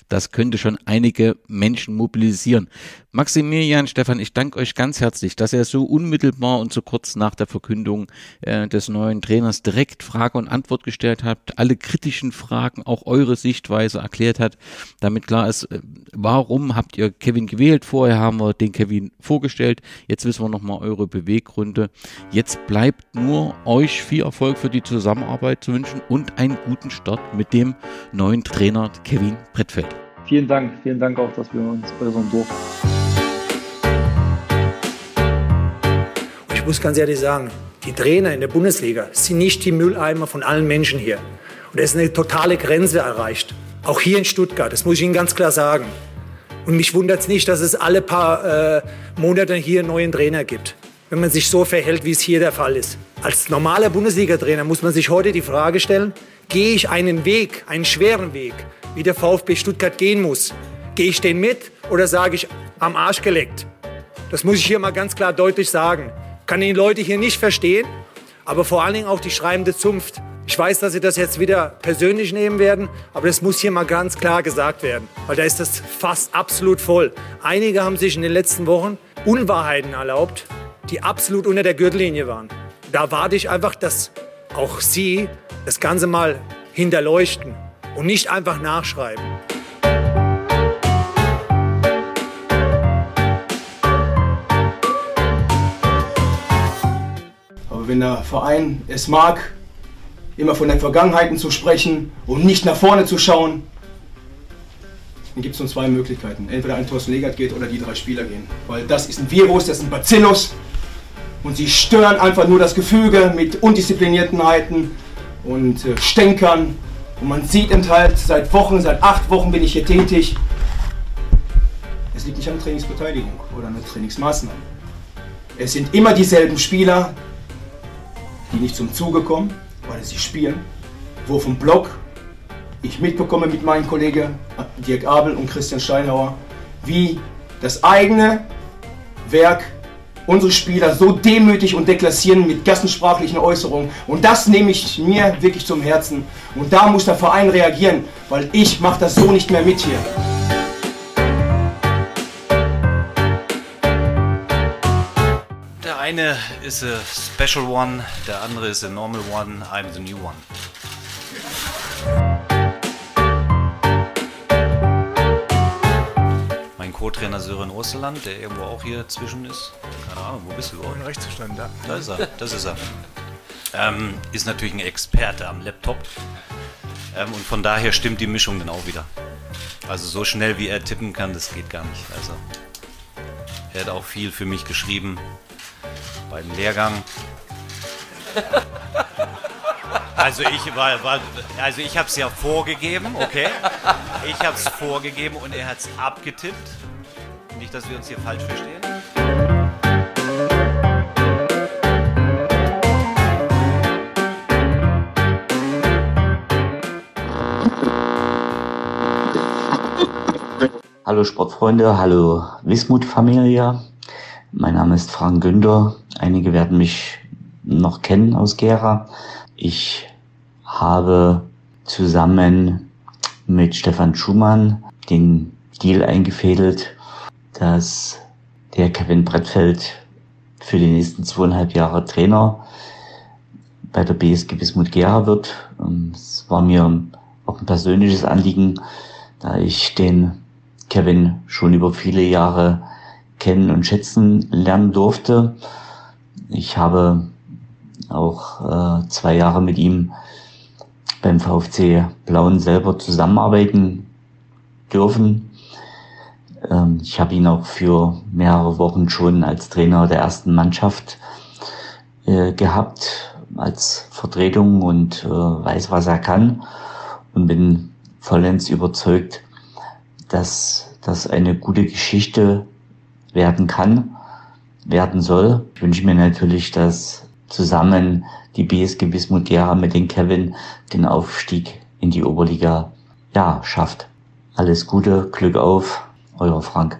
Das könnte schon einige Menschen mobilisieren. Maximilian, Stefan, ich danke euch ganz herzlich, dass ihr so unmittelbar und so kurz nach der Verkündung äh, des neuen Trainers direkt Frage und Antwort gestellt habt, alle kritischen Fragen, auch eure Sichtweise erklärt hat, damit klar ist, äh, warum habt ihr Kevin gewählt? Vorher haben wir den Kevin vorgestellt, jetzt wissen wir nochmal eure Beweggründe. Jetzt bleibt nur euch viel Erfolg für die Zusammenarbeit zu wünschen und einen guten Start mit dem neuen Trainer Kevin Brettfeld. Vielen Dank, vielen Dank auch, dass wir uns äußern durften. Ich muss ganz ehrlich sagen, die Trainer in der Bundesliga sind nicht die Mülleimer von allen Menschen hier. Und es ist eine totale Grenze erreicht. Auch hier in Stuttgart, das muss ich Ihnen ganz klar sagen. Und mich wundert es nicht, dass es alle paar äh, Monate hier einen neuen Trainer gibt wenn man sich so verhält, wie es hier der Fall ist. Als normaler Bundesliga-Trainer muss man sich heute die Frage stellen, gehe ich einen Weg, einen schweren Weg, wie der VfB Stuttgart gehen muss? Gehe ich den mit oder sage ich am Arsch geleckt? Das muss ich hier mal ganz klar deutlich sagen. Kann die Leute hier nicht verstehen, aber vor allen Dingen auch die schreibende Zunft. Ich weiß, dass Sie das jetzt wieder persönlich nehmen werden, aber das muss hier mal ganz klar gesagt werden, weil da ist das fast absolut voll. Einige haben sich in den letzten Wochen Unwahrheiten erlaubt, die absolut unter der Gürtellinie waren. Da warte ich einfach, dass auch Sie das Ganze mal hinterleuchten und nicht einfach nachschreiben. Aber wenn der Verein es mag, immer von den Vergangenheiten zu sprechen und nicht nach vorne zu schauen, dann gibt es nur zwei Möglichkeiten. Entweder ein Thorsten Legert geht oder die drei Spieler gehen. Weil das ist ein Virus, das ist ein Bacillus und sie stören einfach nur das Gefüge mit Undiszipliniertenheiten und äh, Stänkern. Und man sieht eben halt, seit Wochen, seit acht Wochen bin ich hier tätig. Es liegt nicht an der Trainingsbeteiligung oder an der Trainingsmaßnahmen. Es sind immer dieselben Spieler, die nicht zum Zuge kommen, weil sie spielen. Wo vom Block ich mitbekomme mit meinen Kollegen Dirk Abel und Christian Steinhauer, wie das eigene Werk unsere Spieler so demütig und deklassieren mit gassensprachlichen Äußerungen. Und das nehme ich mir wirklich zum Herzen. Und da muss der Verein reagieren, weil ich mache das so nicht mehr mit hier. Der eine ist a special one, der andere ist a normal one, I'm the new one. Co-Trainer Sören Russeland, der irgendwo auch hier zwischen ist. Keine Ahnung, wo bist du überhaupt? rechts gestanden, da. Da ist er, das ist er. Ähm, ist natürlich ein Experte am Laptop. Ähm, und von daher stimmt die Mischung dann auch wieder. Also so schnell wie er tippen kann, das geht gar nicht. Also er hat auch viel für mich geschrieben beim Lehrgang. (laughs) Also ich war, war also ich habe es ja vorgegeben, okay? Ich habe es vorgegeben und er hat es abgetippt. Nicht, dass wir uns hier falsch verstehen. Hallo Sportfreunde, hallo Wismut-Familie. Mein Name ist Frank Günther. Einige werden mich noch kennen aus Gera. Ich habe zusammen mit Stefan Schumann den Deal eingefädelt, dass der Kevin Brettfeld für die nächsten zweieinhalb Jahre Trainer bei der BSG Wismut Gera wird. Es war mir auch ein persönliches Anliegen, da ich den Kevin schon über viele Jahre kennen und schätzen lernen durfte. Ich habe auch äh, zwei Jahre mit ihm beim VfC Blauen selber zusammenarbeiten dürfen. Ähm, ich habe ihn auch für mehrere Wochen schon als Trainer der ersten Mannschaft äh, gehabt, als Vertretung und äh, weiß, was er kann und bin vollends überzeugt, dass das eine gute Geschichte werden kann, werden soll. Ich wünsche mir natürlich, dass zusammen die BSG Wismut Gera mit den Kevin den Aufstieg in die Oberliga ja schafft. Alles Gute, Glück auf, euer Frank.